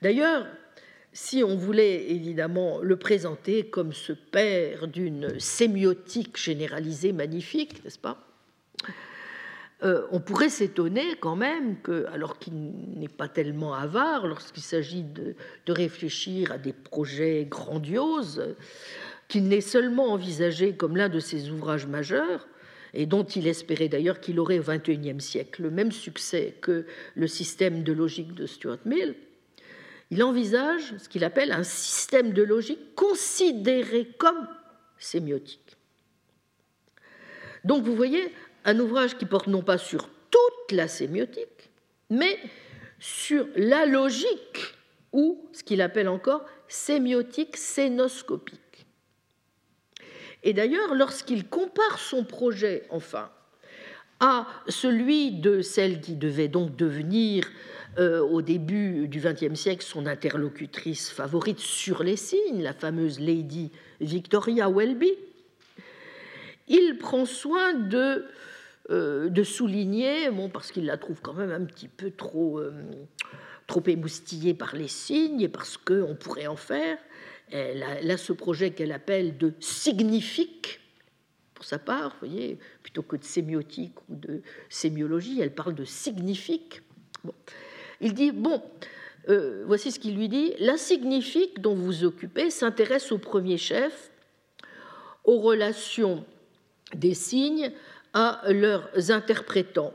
D'ailleurs, si on voulait évidemment le présenter comme ce père d'une sémiotique généralisée magnifique, n'est-ce pas euh, on pourrait s'étonner quand même que, alors qu'il n'est pas tellement avare lorsqu'il s'agit de, réfléchir à des projets grandioses, qu'il n'est seulement envisagé comme l'un de ses ouvrages majeurs, et dont il espérait d'ailleurs qu'il aurait au XXIe siècle le même succès que le système de logique de Stuart Mill, il envisage ce qu'il appelle un système de logique considéré comme sémiotique. Donc vous voyez, un ouvrage qui porte non pas sur toute la sémiotique, mais sur la logique ou ce qu'il appelle encore sémiotique scénoscopique. Et d'ailleurs, lorsqu'il compare son projet, enfin, à celui de celle qui devait donc devenir euh, au début du XXe siècle son interlocutrice favorite sur les signes, la fameuse Lady Victoria Welby, il prend soin de, euh, souligner, bon, parce qu'il la trouve quand même un petit peu trop, euh, trop émoustillée par les signes et parce qu'on pourrait en faire, elle a, ce projet qu'elle appelle de signifique, pour sa part, vous voyez, plutôt que de sémiotique ou de sémiologie, elle parle de signifique. Il dit, bon, euh, voici ce qu'il lui dit, la signifique dont vous occupez s'intéresse au premier chef aux relations des signes à leurs interprétants.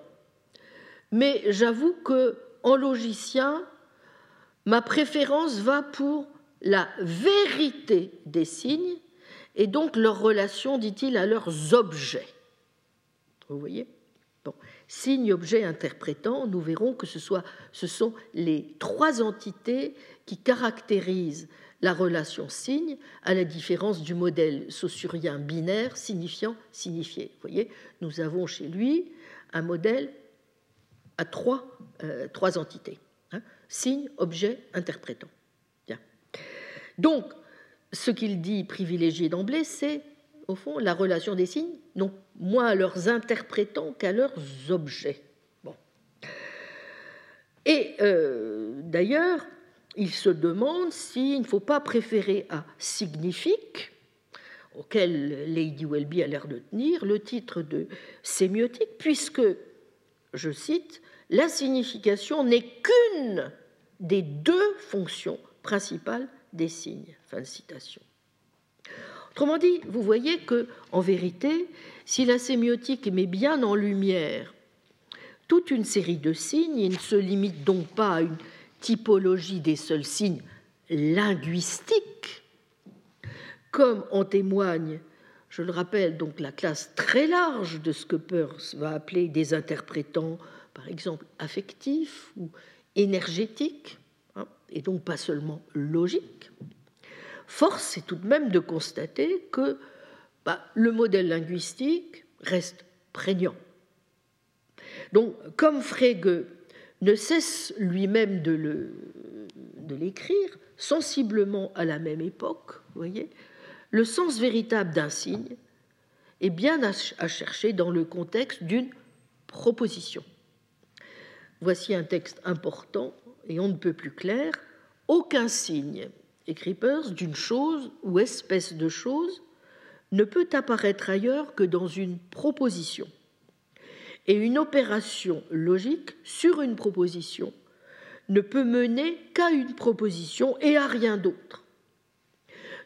Mais j'avoue que, en logicien, ma préférence va pour la vérité des signes et donc leur relation, dit-il, à leurs objets. Vous voyez? Bon. Signe, objet, interprétant, nous verrons que ce, sont les trois entités qui caractérisent la relation signe, à la différence du modèle saussurien binaire signifiant signifié. Vous voyez, nous avons chez lui un modèle à trois, euh, entités hein. signe, objet, interprétant. Donc, ce qu'il dit privilégié d'emblée, c'est, au fond, la relation des signes, non moins à leurs interprétants qu'à leurs objets. Bon. Et euh, d'ailleurs, il se demande s'il ne faut pas préférer à signifique, auquel Lady Welby a l'air de tenir, le titre de sémiotique, puisque, je cite, la signification n'est qu'une des deux fonctions principales des signes. Fin de citation. Autrement dit, vous voyez que, en vérité, si la sémiotique met bien en lumière toute une série de signes, il ne se limite donc pas à une typologie des seuls signes linguistiques, comme en témoigne, je le rappelle, donc la classe très large de ce que Peirce va appeler des interprétants, par exemple affectifs ou énergétiques, et donc pas seulement logique, force est tout de même de constater que bah, le modèle linguistique reste prégnant. Donc, comme Frege ne cesse lui-même de l'écrire, sensiblement à la même époque, voyez, le sens véritable d'un signe est bien à chercher dans le contexte d'une proposition. Voici un texte important et on ne peut plus clair. Aucun signe, écrit Peirce, d'une chose ou espèce de chose ne peut apparaître ailleurs que dans une proposition. Et une opération logique sur une proposition ne peut mener qu'à une proposition et à rien d'autre.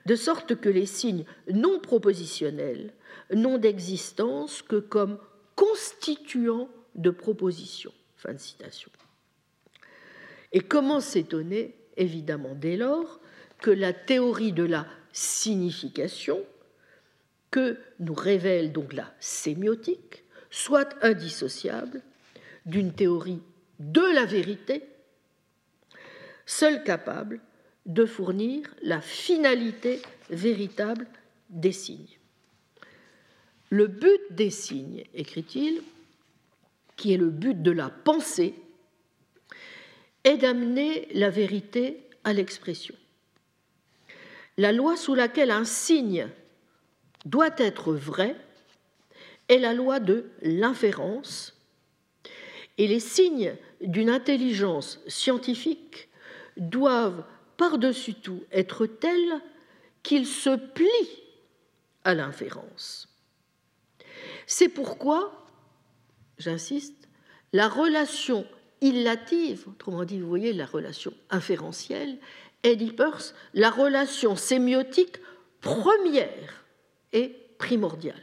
De sorte que les signes non propositionnels n'ont d'existence que comme constituants de propositions. Fin de citation. Et comment s'étonner, évidemment, dès lors, que la théorie de la signification, que nous révèle donc la sémiotique, soit indissociable d'une théorie de la vérité, seule capable de fournir la finalité véritable des signes. Le but des signes, écrit-il, qui est le but de la pensée, est d'amener la vérité à l'expression. La loi sous laquelle un signe doit être vrai est la loi de l'inférence, et les signes d'une intelligence scientifique doivent par-dessus tout être tels qu'ils se plient à l'inférence. C'est pourquoi, j'insiste, la relation illative, autrement dit, vous voyez, la relation inférentielle, Peirce, la relation sémiotique première et primordiale.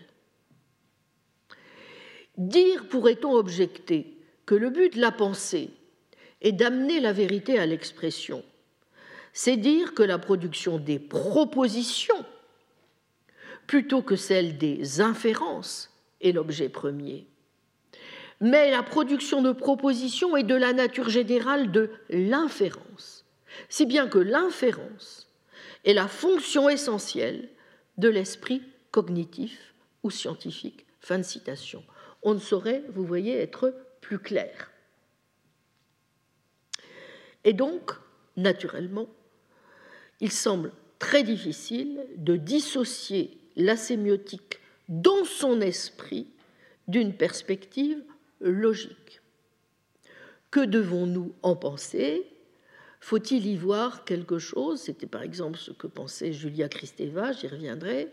Dire, pourrait-on objecter, que le but de la pensée est d'amener la vérité à l'expression, c'est dire que la production des propositions, plutôt que celle des inférences, est l'objet premier mais la production de propositions est de la nature générale de l'inférence, si bien que l'inférence est la fonction essentielle de l'esprit cognitif ou scientifique. Fin de citation. On ne saurait, vous voyez, être plus clair. Et donc, naturellement, il semble très difficile de dissocier la sémiotique dans son esprit d'une perspective logique. Que devons-nous en penser? Faut-il y voir quelque chose? C'était par exemple ce que pensait Julia Kristeva, j'y reviendrai,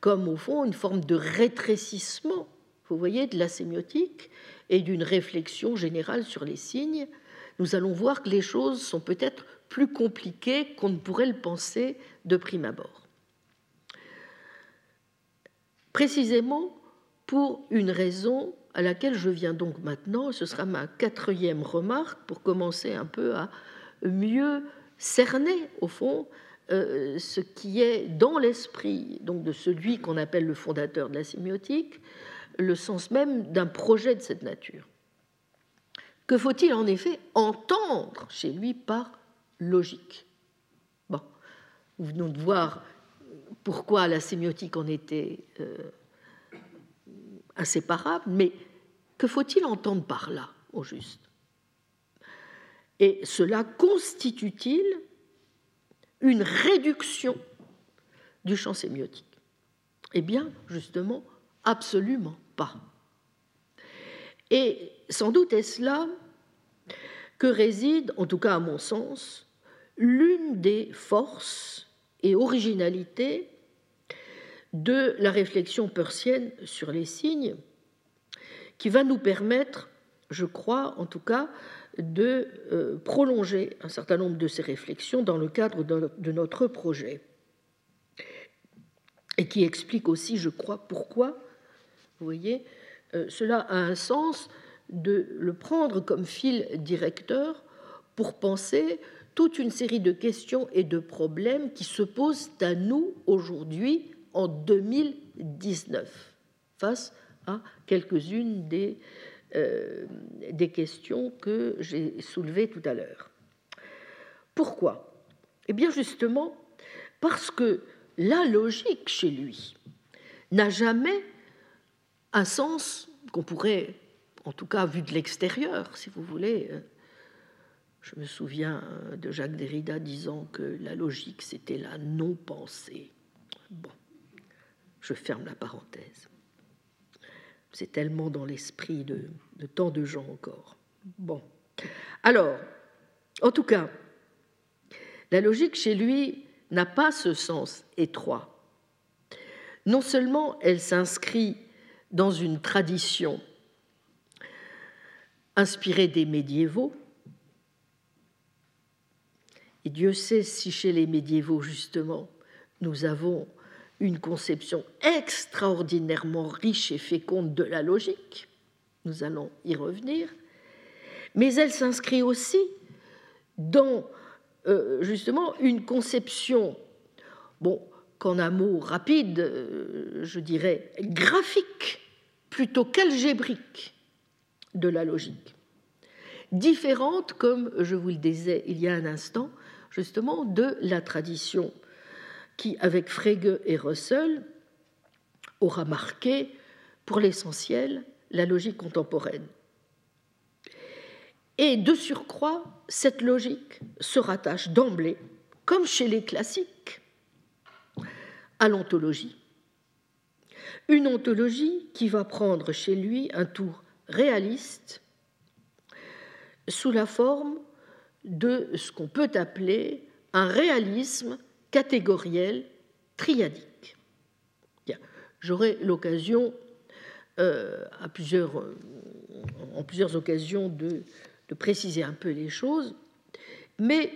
comme au fond une forme de rétrécissement, vous voyez, de la sémiotique et d'une réflexion générale sur les signes. Nous allons voir que les choses sont peut-être plus compliquées qu'on ne pourrait le penser de prime abord. Précisément pour une raison à laquelle je viens donc maintenant. Ce sera ma quatrième remarque pour commencer un peu à mieux cerner, au fond, euh, ce qui est dans l'esprit donc de celui qu'on appelle le fondateur de la sémiotique, le sens même d'un projet de cette nature. Que faut-il en effet entendre chez lui par logique? Bon, nous venons de voir pourquoi la sémiotique en était euh, inséparable, mais que faut-il entendre par là, au juste? Et cela constitue-t-il une réduction du champ sémiotique? Eh bien, justement, absolument pas. Et sans doute est-ce là que réside, en tout cas à mon sens, l'une des forces et originalités de la réflexion persienne sur les signes, qui va nous permettre, je crois en tout cas, de euh, prolonger un certain nombre de ces réflexions dans le cadre de notre projet. Et qui explique aussi, je crois, pourquoi, vous voyez, euh, cela a un sens de le prendre comme fil directeur pour penser toute une série de questions et de problèmes qui se posent à nous aujourd'hui en 2019 face à quelques-unes des, euh, des questions que j'ai soulevées tout à l'heure. Pourquoi? Eh bien justement parce que la logique chez lui n'a jamais un sens qu'on pourrait, en tout cas vu de l'extérieur, si vous voulez, je me souviens de Jacques Derrida disant que la logique, c'était la non-pensée. Bon, je ferme la parenthèse. C'est tellement dans l'esprit de, tant de gens encore. Bon. Alors, en tout cas, la logique chez lui n'a pas ce sens étroit. Non seulement elle s'inscrit dans une tradition inspirée des médiévaux, et Dieu sait si chez les médiévaux, justement, nous avons une conception extraordinairement riche et féconde de la logique, nous allons y revenir, mais elle s'inscrit aussi dans euh, justement une conception, bon, qu'en un mot rapide, euh, je dirais graphique plutôt qu'algébrique de la logique. Différente, comme je vous le disais il y a un instant, justement, de la tradition qui, avec Frege et Russell, aura marqué, pour l'essentiel, la logique contemporaine. Et de surcroît, cette logique se rattache d'emblée, comme chez les classiques, à l'ontologie. Une ontologie qui va prendre chez lui un tour réaliste sous la forme de ce qu'on peut appeler un réalisme catégoriel triadique. J'aurai l'occasion euh, plusieurs, en plusieurs occasions de préciser un peu les choses, mais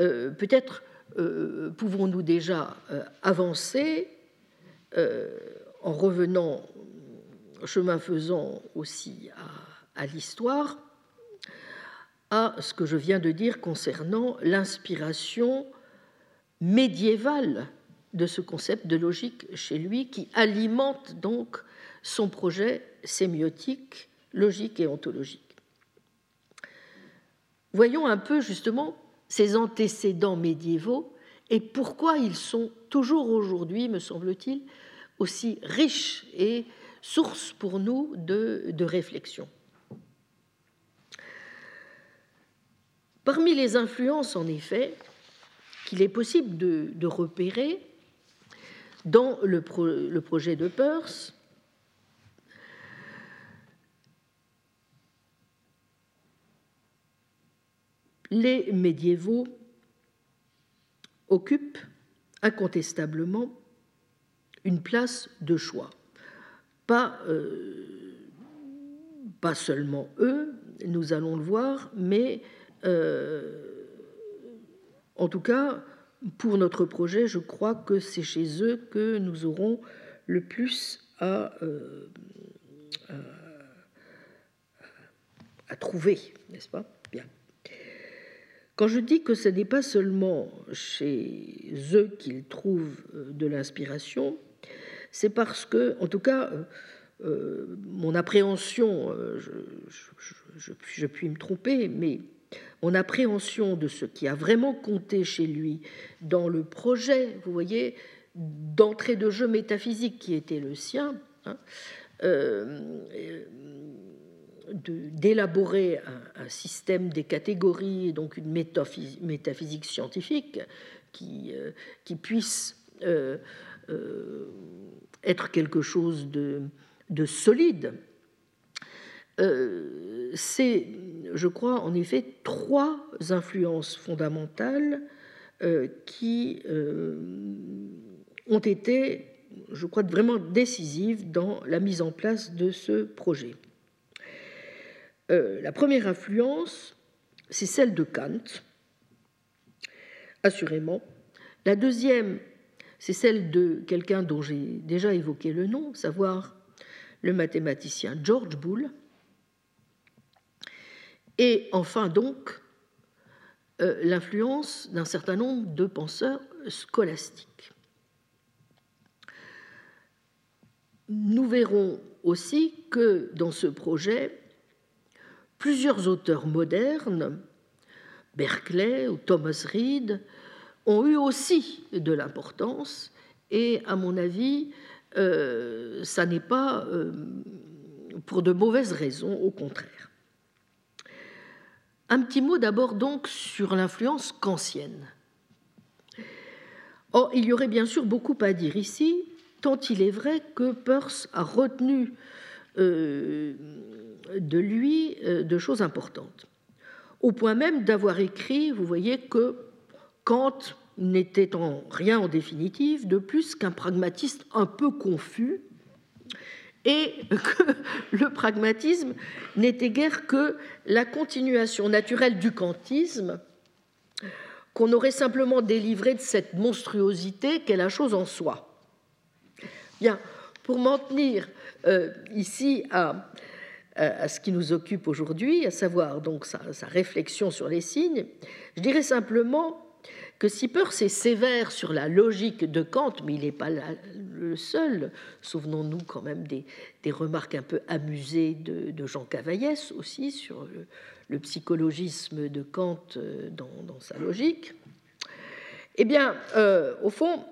euh, peut-être euh, pouvons-nous déjà avancer en revenant, chemin faisant aussi à l'histoire, à ce que je viens de dire concernant l'inspiration médiévale de ce concept de logique chez lui qui alimente donc son projet sémiotique, logique et ontologique. Voyons un peu justement ces antécédents médiévaux et pourquoi ils sont toujours aujourd'hui, me semble-t-il, aussi riches et source pour nous de, réflexion. Parmi les influences, en effet, qu'il est possible de, repérer dans le, le projet de Peirce, les médiévaux occupent incontestablement une place de choix. Pas, euh, pas seulement eux, nous allons le voir, mais euh, en tout cas, pour notre projet, je crois que c'est chez eux que nous aurons le plus à, euh, à trouver, n'est-ce pas? Bien. Quand je dis que ce n'est pas seulement chez eux qu'ils trouvent euh, de l'inspiration, c'est parce que, en tout cas, euh, euh, mon appréhension, je, puis me tromper, mais mon appréhension de ce qui a vraiment compté chez lui dans le projet, vous voyez, d'entrée de jeu métaphysique qui était le sien, hein, d'élaborer un, système des catégories, donc une métaphysique scientifique qui, euh, puisse euh, euh, être quelque chose de solide. C'est, je crois, en effet, trois influences fondamentales qui ont été, je crois, vraiment décisives dans la mise en place de ce projet. Euh, la première influence, c'est celle de Kant, assurément. La deuxième, c'est celle de quelqu'un dont j'ai déjà évoqué le nom, savoir le mathématicien George Boole. Et enfin donc, euh, l'influence d'un certain nombre de penseurs scolastiques. Nous verrons aussi que dans ce projet, Plusieurs auteurs modernes, Berkeley ou Thomas Reed, ont eu aussi de l'importance et, à mon avis, euh, ça n'est pas euh, pour de mauvaises raisons, au contraire. Un petit mot d'abord donc sur l'influence kantienne. Or, il y aurait bien sûr beaucoup à dire ici, tant il est vrai que Peirce a retenu euh, de lui euh, de choses importantes, au point même d'avoir écrit, vous voyez, que Kant n'était en rien en définitive de plus qu'un pragmatiste un peu confus et que le pragmatisme n'était guère que la continuation naturelle du kantisme qu'on aurait simplement délivré de cette monstruosité qu'est la chose en soi. Bien, pour m'en tenir euh, ici à, ce qui nous occupe aujourd'hui, à savoir donc sa, sa, réflexion sur les signes, je dirais simplement que si Peirce est sévère sur la logique de Kant, mais il n'est pas le seul, souvenons-nous quand même des, remarques un peu amusées de, Jean Cavaillès aussi sur le, psychologisme de Kant euh, dans, dans, sa logique, eh bien, euh, au fond,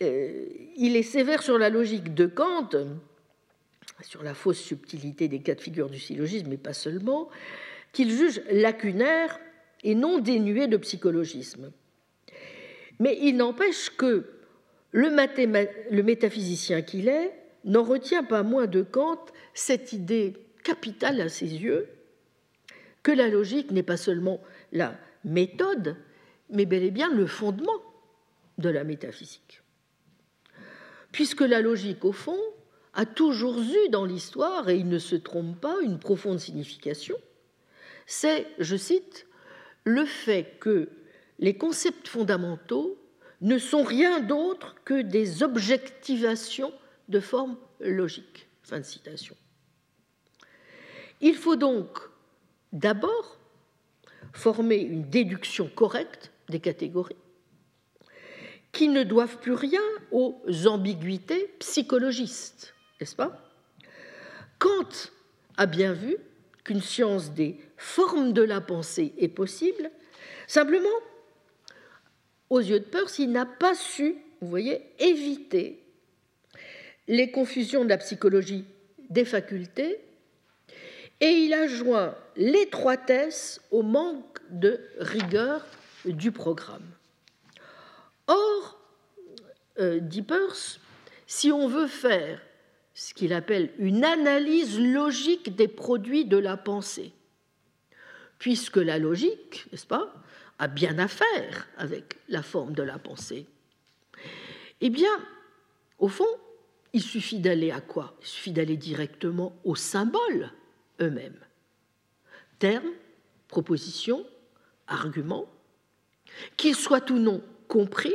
euh, il est sévère sur la logique de Kant, sur la fausse subtilité des cas de figure du syllogisme, mais pas seulement, qu'il juge lacunaire et non dénué de psychologisme. Mais il n'empêche que le, métaphysicien qu'il est n'en retient pas moins de Kant cette idée capitale à ses yeux que la logique n'est pas seulement la méthode, mais bel et bien le fondement de la métaphysique. Puisque la logique, au fond, a toujours eu dans l'histoire, et il ne se trompe pas, une profonde signification, c'est, je cite, le fait que les concepts fondamentaux ne sont rien d'autre que des objectivations de forme logique. Fin de citation. Il faut donc d'abord former une déduction correcte des catégories qui ne doivent plus rien aux ambiguïtés psychologistes, n'est-ce pas? Kant a bien vu qu'une science des formes de la pensée est possible, simplement, aux yeux de Peirce, il n'a pas su, vous voyez, éviter les confusions de la psychologie des facultés et il a joint l'étroitesse au manque de rigueur du programme. Or, euh, dit Peirce, si on veut faire ce qu'il appelle une analyse logique des produits de la pensée, puisque la logique, n'est-ce pas, a bien à faire avec la forme de la pensée, eh bien, au fond, il suffit d'aller à quoi? Il suffit d'aller directement aux symboles eux-mêmes. Termes, propositions, arguments, qu'ils soient ou non compris,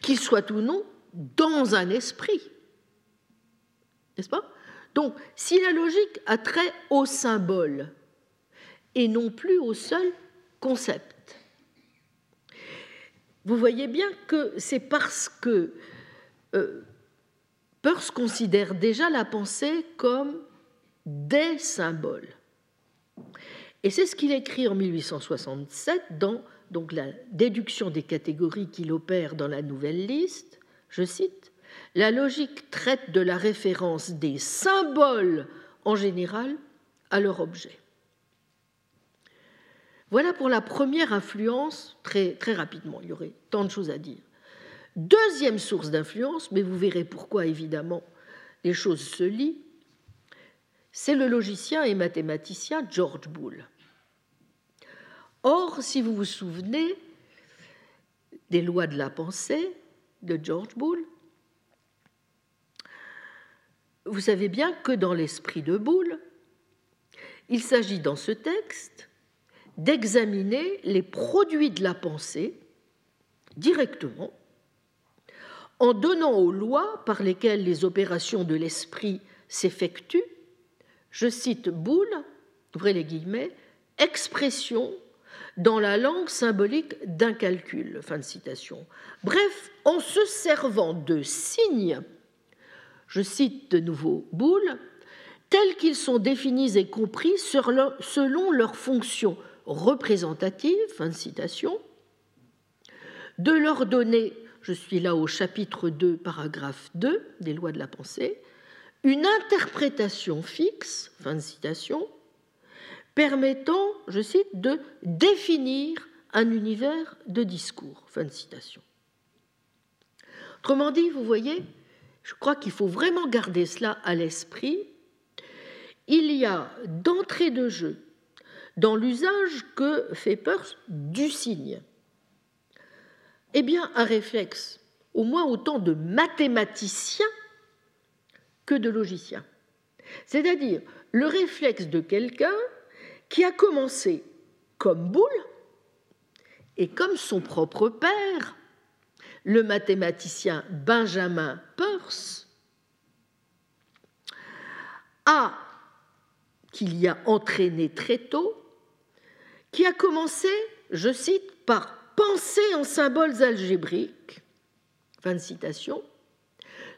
qu'ils soient ou non dans un esprit. N'est-ce pas? Donc, si la logique a trait au symbole et non plus au seul concept, vous voyez bien que c'est parce que euh, Peirce considère déjà la pensée comme des symboles. Et c'est ce qu'il écrit en 1867 dans la déduction des catégories qu'il opère dans la nouvelle liste. Je cite La logique traite de la référence des symboles en général à leur objet. Voilà pour la première influence, très, rapidement, il y aurait tant de choses à dire. Deuxième source d'influence, mais vous verrez pourquoi évidemment les choses se lient, c'est le logicien et mathématicien George Boole. Or, si vous vous souvenez des lois de la pensée de George Boole, vous savez bien que dans l'esprit de Boole, il s'agit dans ce texte d'examiner les produits de la pensée directement en donnant aux lois par lesquelles les opérations de l'esprit s'effectuent je cite Boulle, ouvrez les guillemets, expression dans la langue symbolique d'un calcul. Bref, en se servant de signes, je cite de nouveau Boulle, tels qu'ils sont définis et compris selon leur fonction représentative, fin de citation, de leur donner, je suis là au chapitre 2, paragraphe 2 des lois de la pensée, une interprétation fixe, fin de citation, permettant, je cite, de définir un univers de discours, fin de citation. Autrement dit, vous voyez, je crois qu'il faut vraiment garder cela à l'esprit, il y a d'entrée de jeu dans l'usage que fait Peirce du signe, eh bien un réflexe au moins autant de mathématicien que de logicien. C'est-à-dire le réflexe de quelqu'un qui a commencé comme boule et comme son propre père, le mathématicien Benjamin Peirce, a, qu'il y a entraîné très tôt, qui a commencé, je cite, par penser en symboles algébriques, fin de citation,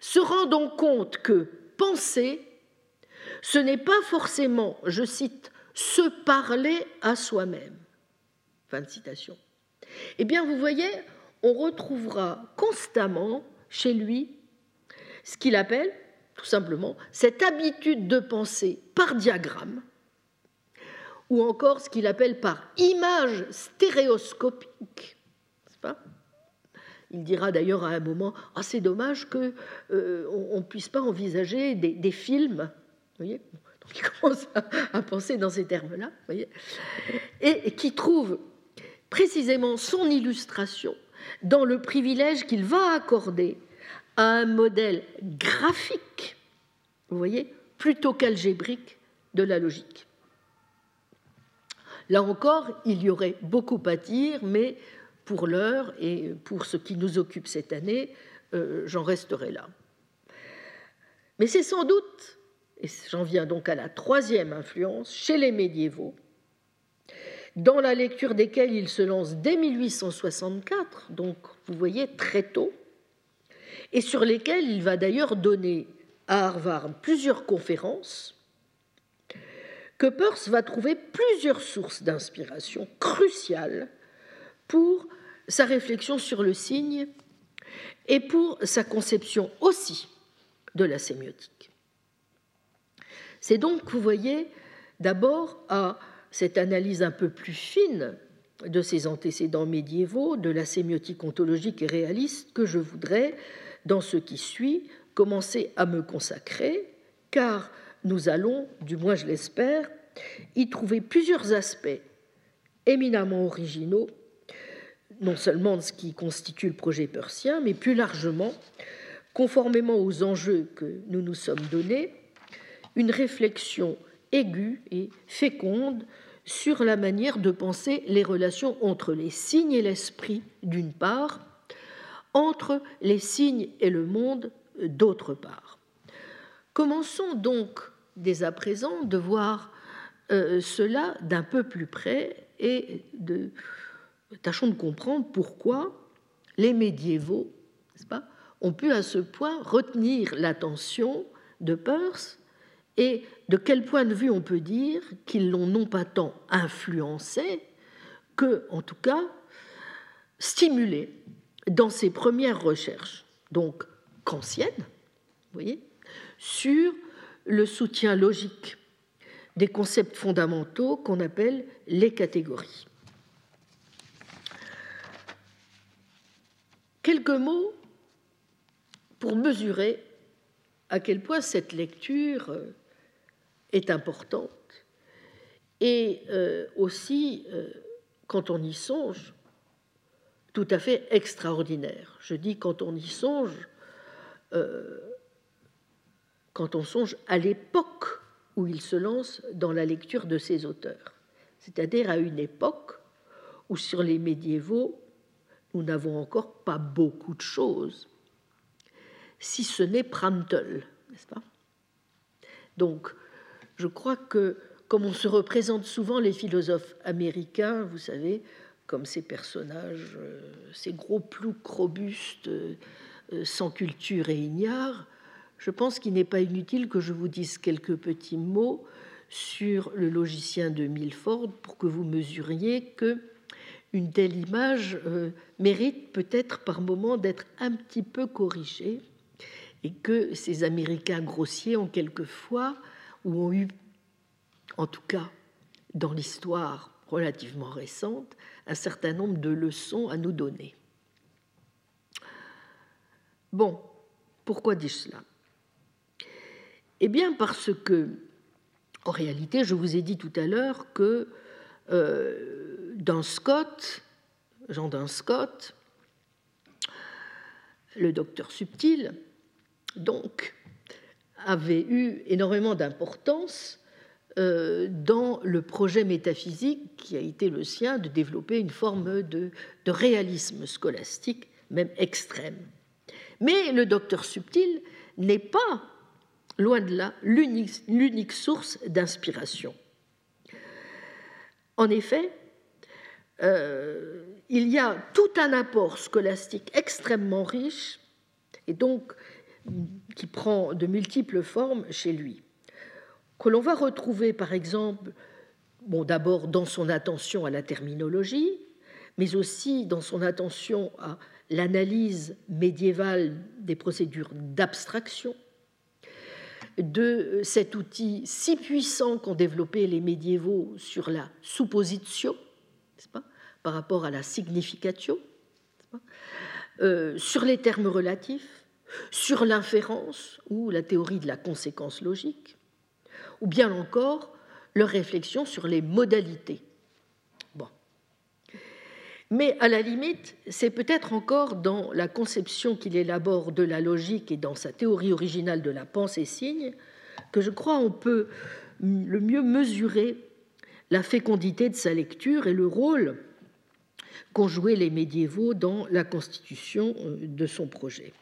se rendant compte que penser, ce n'est pas forcément, je cite, se parler à soi-même. Fin de citation. Eh bien, vous voyez, on retrouvera constamment chez lui ce qu'il appelle, tout simplement, cette habitude de penser par diagramme, ou encore ce qu'il appelle par image stéréoscopique. Pas? Il dira d'ailleurs à un moment Ah, c'est dommage qu'on euh, ne puisse pas envisager des, films. Vous voyez? Donc il commence à, penser dans ces termes-là. Et qui trouve précisément son illustration dans le privilège qu'il va accorder à un modèle graphique, vous voyez, plutôt qu'algébrique de la logique. Là encore, il y aurait beaucoup à dire, mais pour l'heure et pour ce qui nous occupe cette année, euh, j'en resterai là. Mais c'est sans doute, et j'en viens donc à la troisième influence, chez les médiévaux, dans la lecture desquels il se lance dès 1864, donc vous voyez très tôt, et sur lesquels il va d'ailleurs donner à Harvard plusieurs conférences, que Peirce va trouver plusieurs sources d'inspiration cruciales pour sa réflexion sur le signe et pour sa conception aussi de la sémiotique. C'est donc, vous voyez, d'abord à cette analyse un peu plus fine de ses antécédents médiévaux, de la sémiotique ontologique et réaliste, que je voudrais, dans ce qui suit, commencer à me consacrer, car nous allons, du moins je l'espère, y trouver plusieurs aspects éminemment originaux, non seulement de ce qui constitue le projet persien, mais plus largement, conformément aux enjeux que nous nous sommes donnés, une réflexion aiguë et féconde sur la manière de penser les relations entre les signes et l'esprit, d'une part, entre les signes et le monde, d'autre part. Commençons donc dès à présent de voir euh, cela d'un peu plus près et de, tâchons de comprendre pourquoi les médiévaux pas, ont pu à ce point retenir l'attention de Peirce et de quel point de vue on peut dire qu'ils l'ont non pas tant influencé que, en tout cas, stimulé dans ses premières recherches, donc kantiennes, vous voyez, sur le soutien logique des concepts fondamentaux qu'on appelle les catégories. Quelques mots pour mesurer à quel point cette lecture euh, est importante et euh, aussi, euh, quand on y songe, tout à fait extraordinaire. Je dis quand on y songe, quand on songe à l'époque où il se lance dans la lecture de ces auteurs, c'est-à-dire à une époque où sur les médiévaux, nous n'avons encore pas beaucoup de choses, si ce n'est Prantl, n'est-ce pas? Donc, je crois que, comme on se représente souvent les philosophes américains, vous savez, comme ces personnages, euh, ces gros ploucs robustes, euh, sans culture et ignares, je pense qu'il n'est pas inutile que je vous dise quelques petits mots sur le logicien de Milford pour que vous mesuriez que une telle image euh, mérite peut-être par moment d'être un petit peu corrigée et que ces Américains grossiers ont quelquefois, ou ont eu, en tout cas dans l'histoire relativement récente, un certain nombre de leçons à nous donner. Bon, Pourquoi dis-je cela? Eh bien parce que, en réalité, je vous ai dit tout à l'heure que euh, Scott, Jean d'un Scott, le docteur subtil, donc, avait eu énormément d'importance euh, dans le projet métaphysique qui a été le sien de développer une forme de, de réalisme scolastique, même extrême. Mais le docteur subtil n'est pas, loin de là, l'unique source d'inspiration. En effet, euh, il y a tout un apport scolastique extrêmement riche et donc qui prend de multiples formes chez lui, que l'on va retrouver par exemple, d'abord dans son attention à la terminologie, mais aussi dans son attention à l'analyse médiévale des procédures d'abstraction, de cet outil si puissant qu'ont développé les médiévaux sur la supposition, pas, par rapport à la significatio, euh, sur les termes relatifs, sur l'inférence ou la théorie de la conséquence logique, ou bien encore leur réflexion sur les modalités. Mais à la limite, c'est peut-être encore dans la conception qu'il élabore de la logique et dans sa théorie originale de la pensée-signe que je crois on peut le mieux mesurer la fécondité de sa lecture et le rôle qu'ont joué les médiévaux dans la constitution euh, de son projet.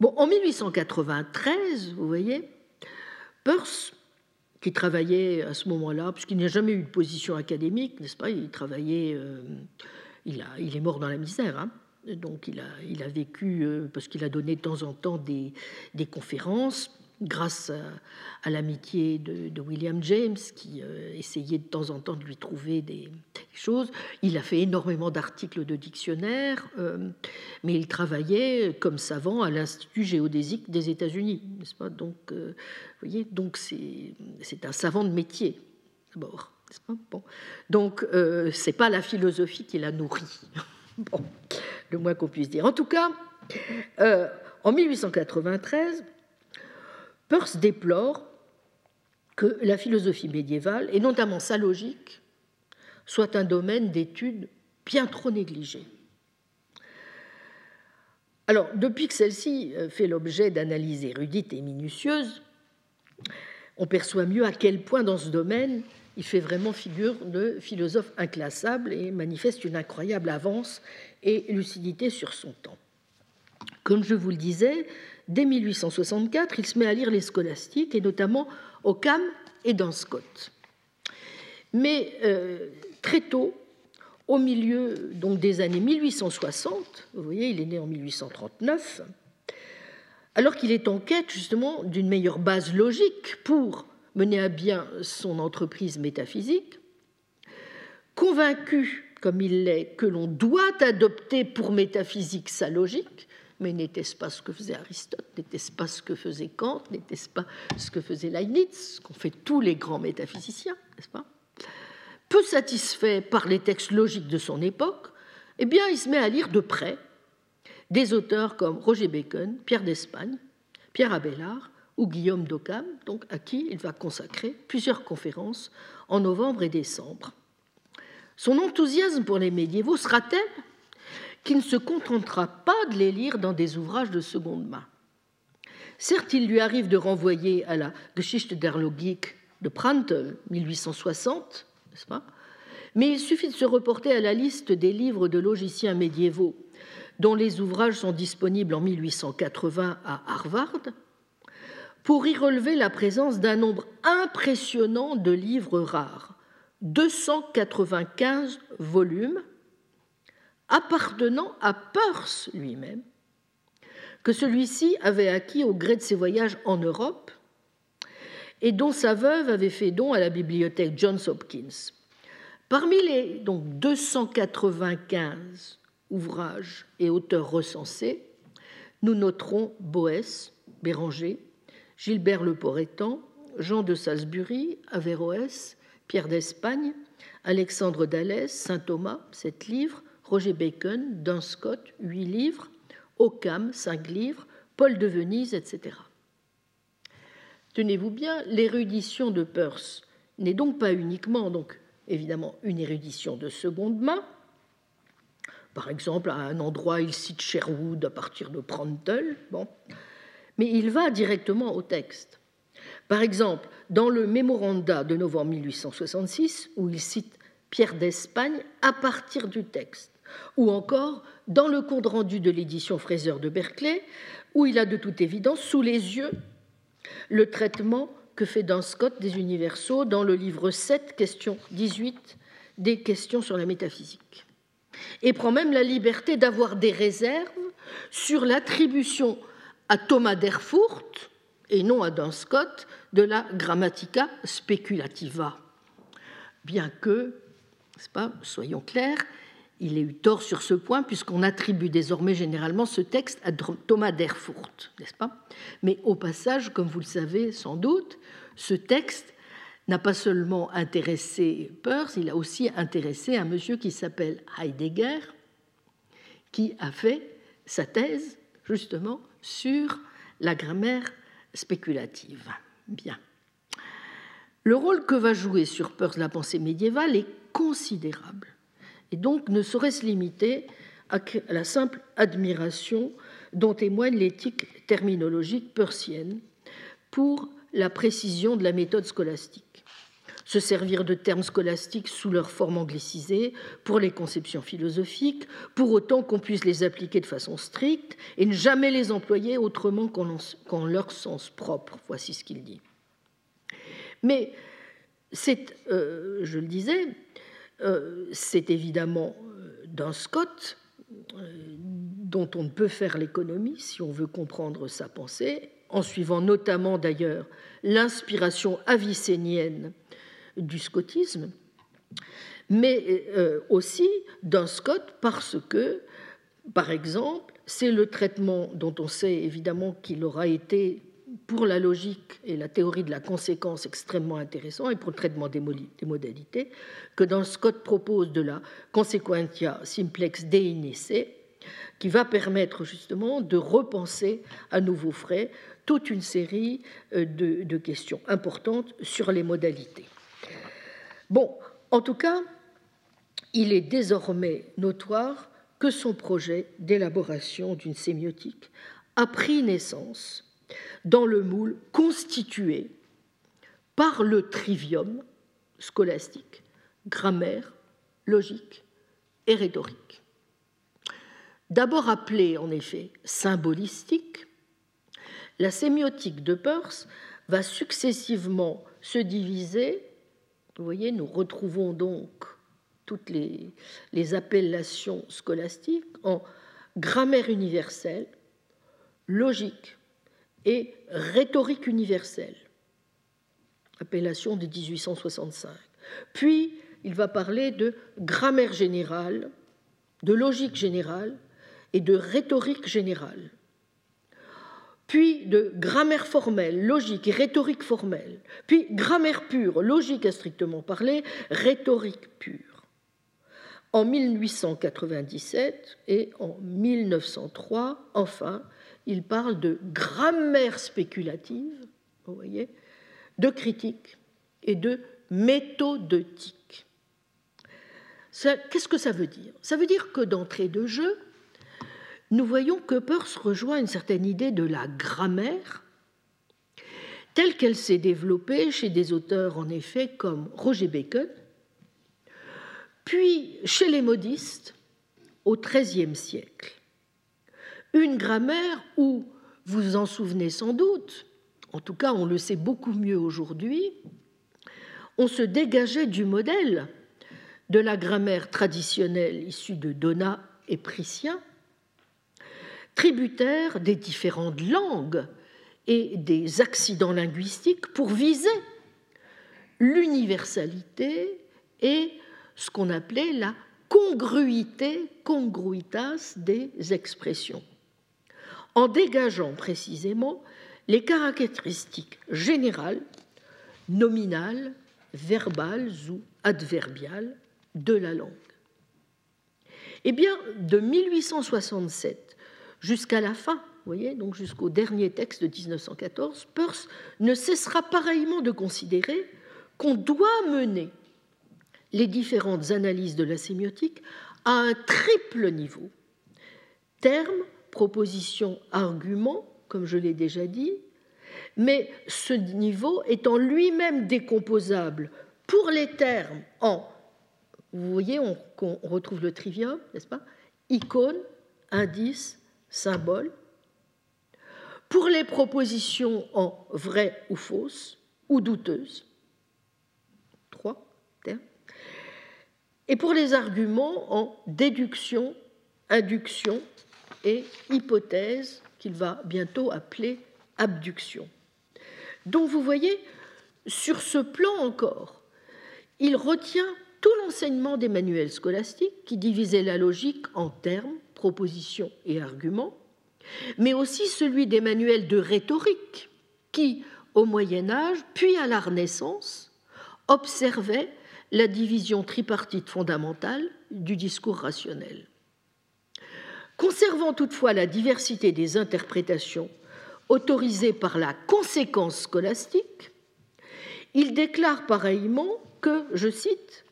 Bon, en 1893, vous voyez, Peirce, qui travaillait à ce moment-là, puisqu'il n'a jamais eu de position académique, n'est-ce pas? Il travaillait, euh, il, a, il, est mort dans la misère, hein. Donc il a, il a vécu, euh, parce qu'il a donné de temps en temps des, des conférences, grâce à, l'amitié de, William James, qui euh, essayait de temps en temps de lui trouver des, choses. Il a fait énormément d'articles de dictionnaire, euh, mais il travaillait comme savant à l'Institut géodésique des États-Unis, n'est-ce pas? Donc, euh, vous voyez, donc c'est un savant de métier d'abord. Bon. Donc, c'est pas la philosophie qui l'a nourri, bon, le moins qu'on puisse dire. En tout cas, en 1893, Peirce déplore que la philosophie médiévale, et notamment sa logique, soit un domaine d'étude bien trop négligé. Alors, depuis que celle-ci euh, fait l'objet d'analyses érudites et minutieuses, on perçoit mieux à quel point dans ce domaine il fait vraiment figure de philosophe inclassable et manifeste une incroyable avance et lucidité sur son temps. Comme je vous le disais, dès 1864, il se met à lire les scolastiques, et notamment Occam et dans Scott. Mais euh, très tôt, au milieu des années 1860, vous voyez, il est né en 1839, alors qu'il est en quête justement d'une meilleure base logique pour mener à bien son entreprise métaphysique, convaincu comme il l'est que l'on doit adopter pour métaphysique sa logique, mais n'était-ce pas ce que faisait Aristote N'était-ce pas ce que faisait Kant N'était-ce pas ce que faisait Leibniz Ce qu'ont fait tous les grands métaphysiciens, n'est-ce pas? Peu satisfait par les textes logiques de son époque, eh bien, il se met à lire de près des auteurs comme Roger Bacon, Pierre d'Espagne, Pierre Abélard ou Guillaume d'Occam, donc à qui il va consacrer plusieurs conférences en novembre et décembre. Son enthousiasme pour les médiévaux sera tel qui ne se contentera pas de les lire dans des ouvrages de seconde main. Certes, il lui arrive de renvoyer à la Geschichte der Logik de Prantl, 1860, n'est-ce pas? Mais il suffit de se reporter à la liste des livres de logiciens médiévaux dont les ouvrages sont disponibles en 1880 à Harvard pour y relever la présence d'un nombre impressionnant de livres rares, 295 volumes, appartenant à Peirce lui-même, que celui-ci avait acquis au gré de ses voyages en Europe et dont sa veuve avait fait don à la bibliothèque Johns Hopkins. Parmi les donc 295 ouvrages et auteurs recensés, nous noterons Boès, Béranger, Gilbert Le Poretan, Jean de Salisbury, Averroès, Pierre d'Espagne, Alexandre d'Alès, Saint Thomas, sept livres, Roger Bacon, Duns Scott, huit livres, Occam, cinq livres, Paul de Venise, etc. Tenez-vous bien, l'érudition de Peirce n'est donc pas uniquement, donc évidemment, une érudition de seconde main. Par exemple, à un endroit, il cite Sherwood à partir de Prantl, bon. mais il va directement au texte. Par exemple, dans le mémoranda de novembre 1866, où il cite Pierre d'Espagne à partir du texte, ou encore dans le compte rendu de l'édition Fraser de Berkeley, où il a de toute évidence sous les yeux le traitement que fait Dan Scott des universaux dans le livre 7, question 18, des questions sur la métaphysique. Et prend même la liberté d'avoir des réserves sur l'attribution à Thomas d'Erfurt, et non à Dan Scott, de la grammatica speculativa. Bien que, pas, soyons clairs, il ait eu tort sur ce point, puisqu'on attribue désormais généralement ce texte à Thomas d'Erfurt, n'est-ce pas? Mais au passage, comme vous le savez sans doute, ce texte n'a pas seulement intéressé Peirce, il a aussi intéressé un monsieur qui s'appelle Heidegger, qui a fait sa thèse justement sur la grammaire spéculative. Bien. Le rôle que va jouer sur Peirce la pensée médiévale est considérable et donc ne saurait se limiter à la simple admiration dont témoigne l'éthique terminologique persienne pour la précision de la méthode scolastique. Se servir de termes scolastiques sous leur forme anglicisée pour les conceptions philosophiques, pour autant qu'on puisse les appliquer de façon stricte et ne jamais les employer autrement qu'en leur sens propre. Voici ce qu'il dit. Mais c'est, euh, je le disais, c'est évidemment euh, d'un Scott euh, dont on ne peut faire l'économie si on veut comprendre sa pensée, en suivant notamment d'ailleurs l'inspiration avicénienne du scotisme, mais aussi d'un Scott parce que, par exemple, c'est le traitement dont on sait évidemment qu'il aura été pour la logique et la théorie de la conséquence extrêmement intéressant et pour le traitement des, modalités que dans Scott propose de la consequentia simplex deinesse qui va permettre justement de repenser à nouveau frais toute une série euh, de, de questions importantes sur les modalités. Bon, en tout cas, il est désormais notoire que son projet d'élaboration d'une sémiotique a pris naissance dans le moule constitué par le trivium scolastique, grammaire, logique et rhétorique. D'abord appelée en effet symbolistique, la sémiotique de Peirce va successivement se diviser. Vous voyez, nous retrouvons donc toutes les, les appellations scolastiques en grammaire universelle, logique, et rhétorique universelle, appellation de 1865. Puis, il va parler de grammaire générale, de logique générale et de rhétorique générale. Puis de grammaire formelle, logique et rhétorique formelle. Puis grammaire pure, logique à strictement parler, rhétorique pure. En 1897 et en 1903, enfin, il parle de grammaire spéculative, vous voyez, de critique et de méthodeutique. Qu'est-ce que ça veut dire? Ça veut dire que d'entrée de jeu, nous voyons que Peirce rejoint une certaine idée de la grammaire telle qu'elle s'est développée chez des auteurs en effet comme Roger Bacon, puis chez les modistes au XIIIe siècle une grammaire où, vous vous en souvenez sans doute, en tout cas on le sait beaucoup mieux aujourd'hui, on se dégageait du modèle de la grammaire traditionnelle issue de Donat et Priscien, tributaire des différentes langues et des accidents linguistiques pour viser l'universalité et ce qu'on appelait la congruité, congruitas des expressions en dégageant précisément les caractéristiques générales, nominales, verbales ou adverbiales de la langue. Eh bien, de 1867 jusqu'à la fin, voyez, donc jusqu'au dernier texte de 1914, Peirce ne cessera pareillement de considérer qu'on doit mener les différentes analyses de la sémiotique à un triple niveau. Termes, propositions, arguments, comme je l'ai déjà dit, mais ce niveau étant lui-même décomposable pour les termes en, vous voyez, on, retrouve le trivium, n'est-ce pas? Icône, indice, symbole. Pour les propositions en vrai ou fausse ou douteuse, trois termes. Et pour les arguments en déduction, induction et hypothèse, qu'il va bientôt appeler abduction. Donc vous voyez, sur ce plan encore, il retient tout l'enseignement des manuels scolastiques qui divisaient la logique en termes, propositions et arguments, mais aussi celui des manuels de rhétorique qui, au Moyen Âge, puis à la Renaissance, observaient la division tripartite fondamentale du discours rationnel. Conservant toutefois la diversité des interprétations autorisées par la conséquence scolastique, il déclare pareillement que, je cite,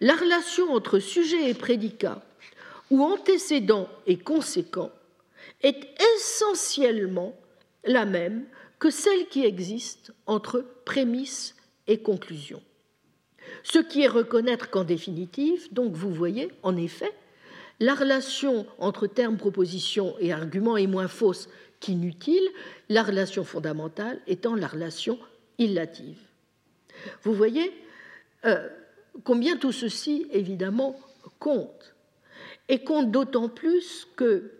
la relation entre sujet et prédicat, ou antécédent et conséquent, est essentiellement la même que celle qui existe entre prémisse et conclusion. Ce qui est reconnaître qu'en définitive, donc vous voyez, en effet, la relation entre termes, propositions et arguments est moins fausse qu'inutile, la relation fondamentale étant la relation illative. Vous voyez euh, combien tout ceci, évidemment, compte. Et compte d'autant plus que,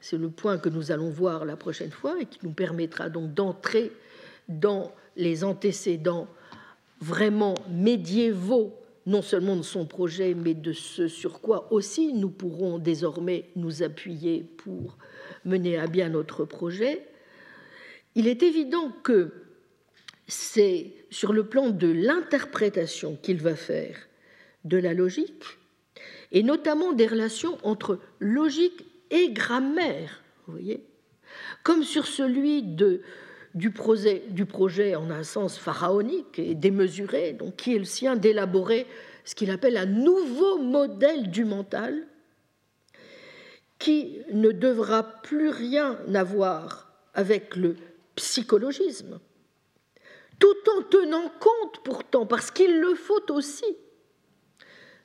c'est le point que nous allons voir la prochaine fois et qui nous permettra donc d'entrer dans les antécédents vraiment médiévaux non seulement de son projet, mais de ce sur quoi aussi nous pourrons désormais nous appuyer pour mener à bien notre projet, il est évident que c'est sur le plan de l'interprétation qu'il va faire de la logique, et notamment des relations entre logique et grammaire, vous voyez, comme sur celui de du projet, en un sens pharaonique et démesuré, donc qui est le sien d'élaborer ce qu'il appelle un nouveau modèle du mental qui ne devra plus rien avoir avec le psychologisme, tout en tenant compte pourtant, parce qu'il le faut aussi,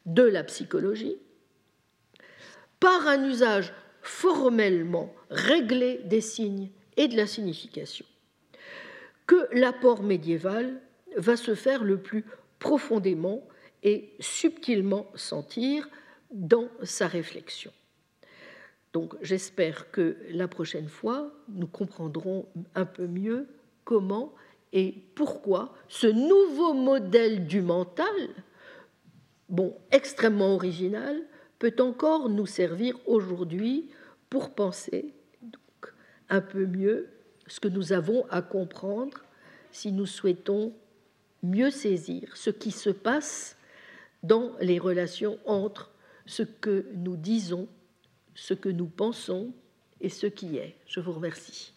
de la psychologie, par un usage formellement réglé des signes et de la signification que l'apport médiéval va se faire le plus profondément et subtilement sentir dans sa réflexion. Donc j'espère que la prochaine fois, nous comprendrons un peu mieux comment et pourquoi ce nouveau modèle du mental, bon, extrêmement original, peut encore nous servir aujourd'hui pour penser donc, un peu mieux ce que nous avons à comprendre si nous souhaitons mieux saisir ce qui se passe dans les relations entre ce que nous disons, ce que nous pensons et ce qui est. Je vous remercie.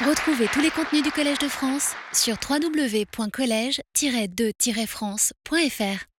Retrouvez tous les contenus du Collège de France sur www.colège-2-france.fr.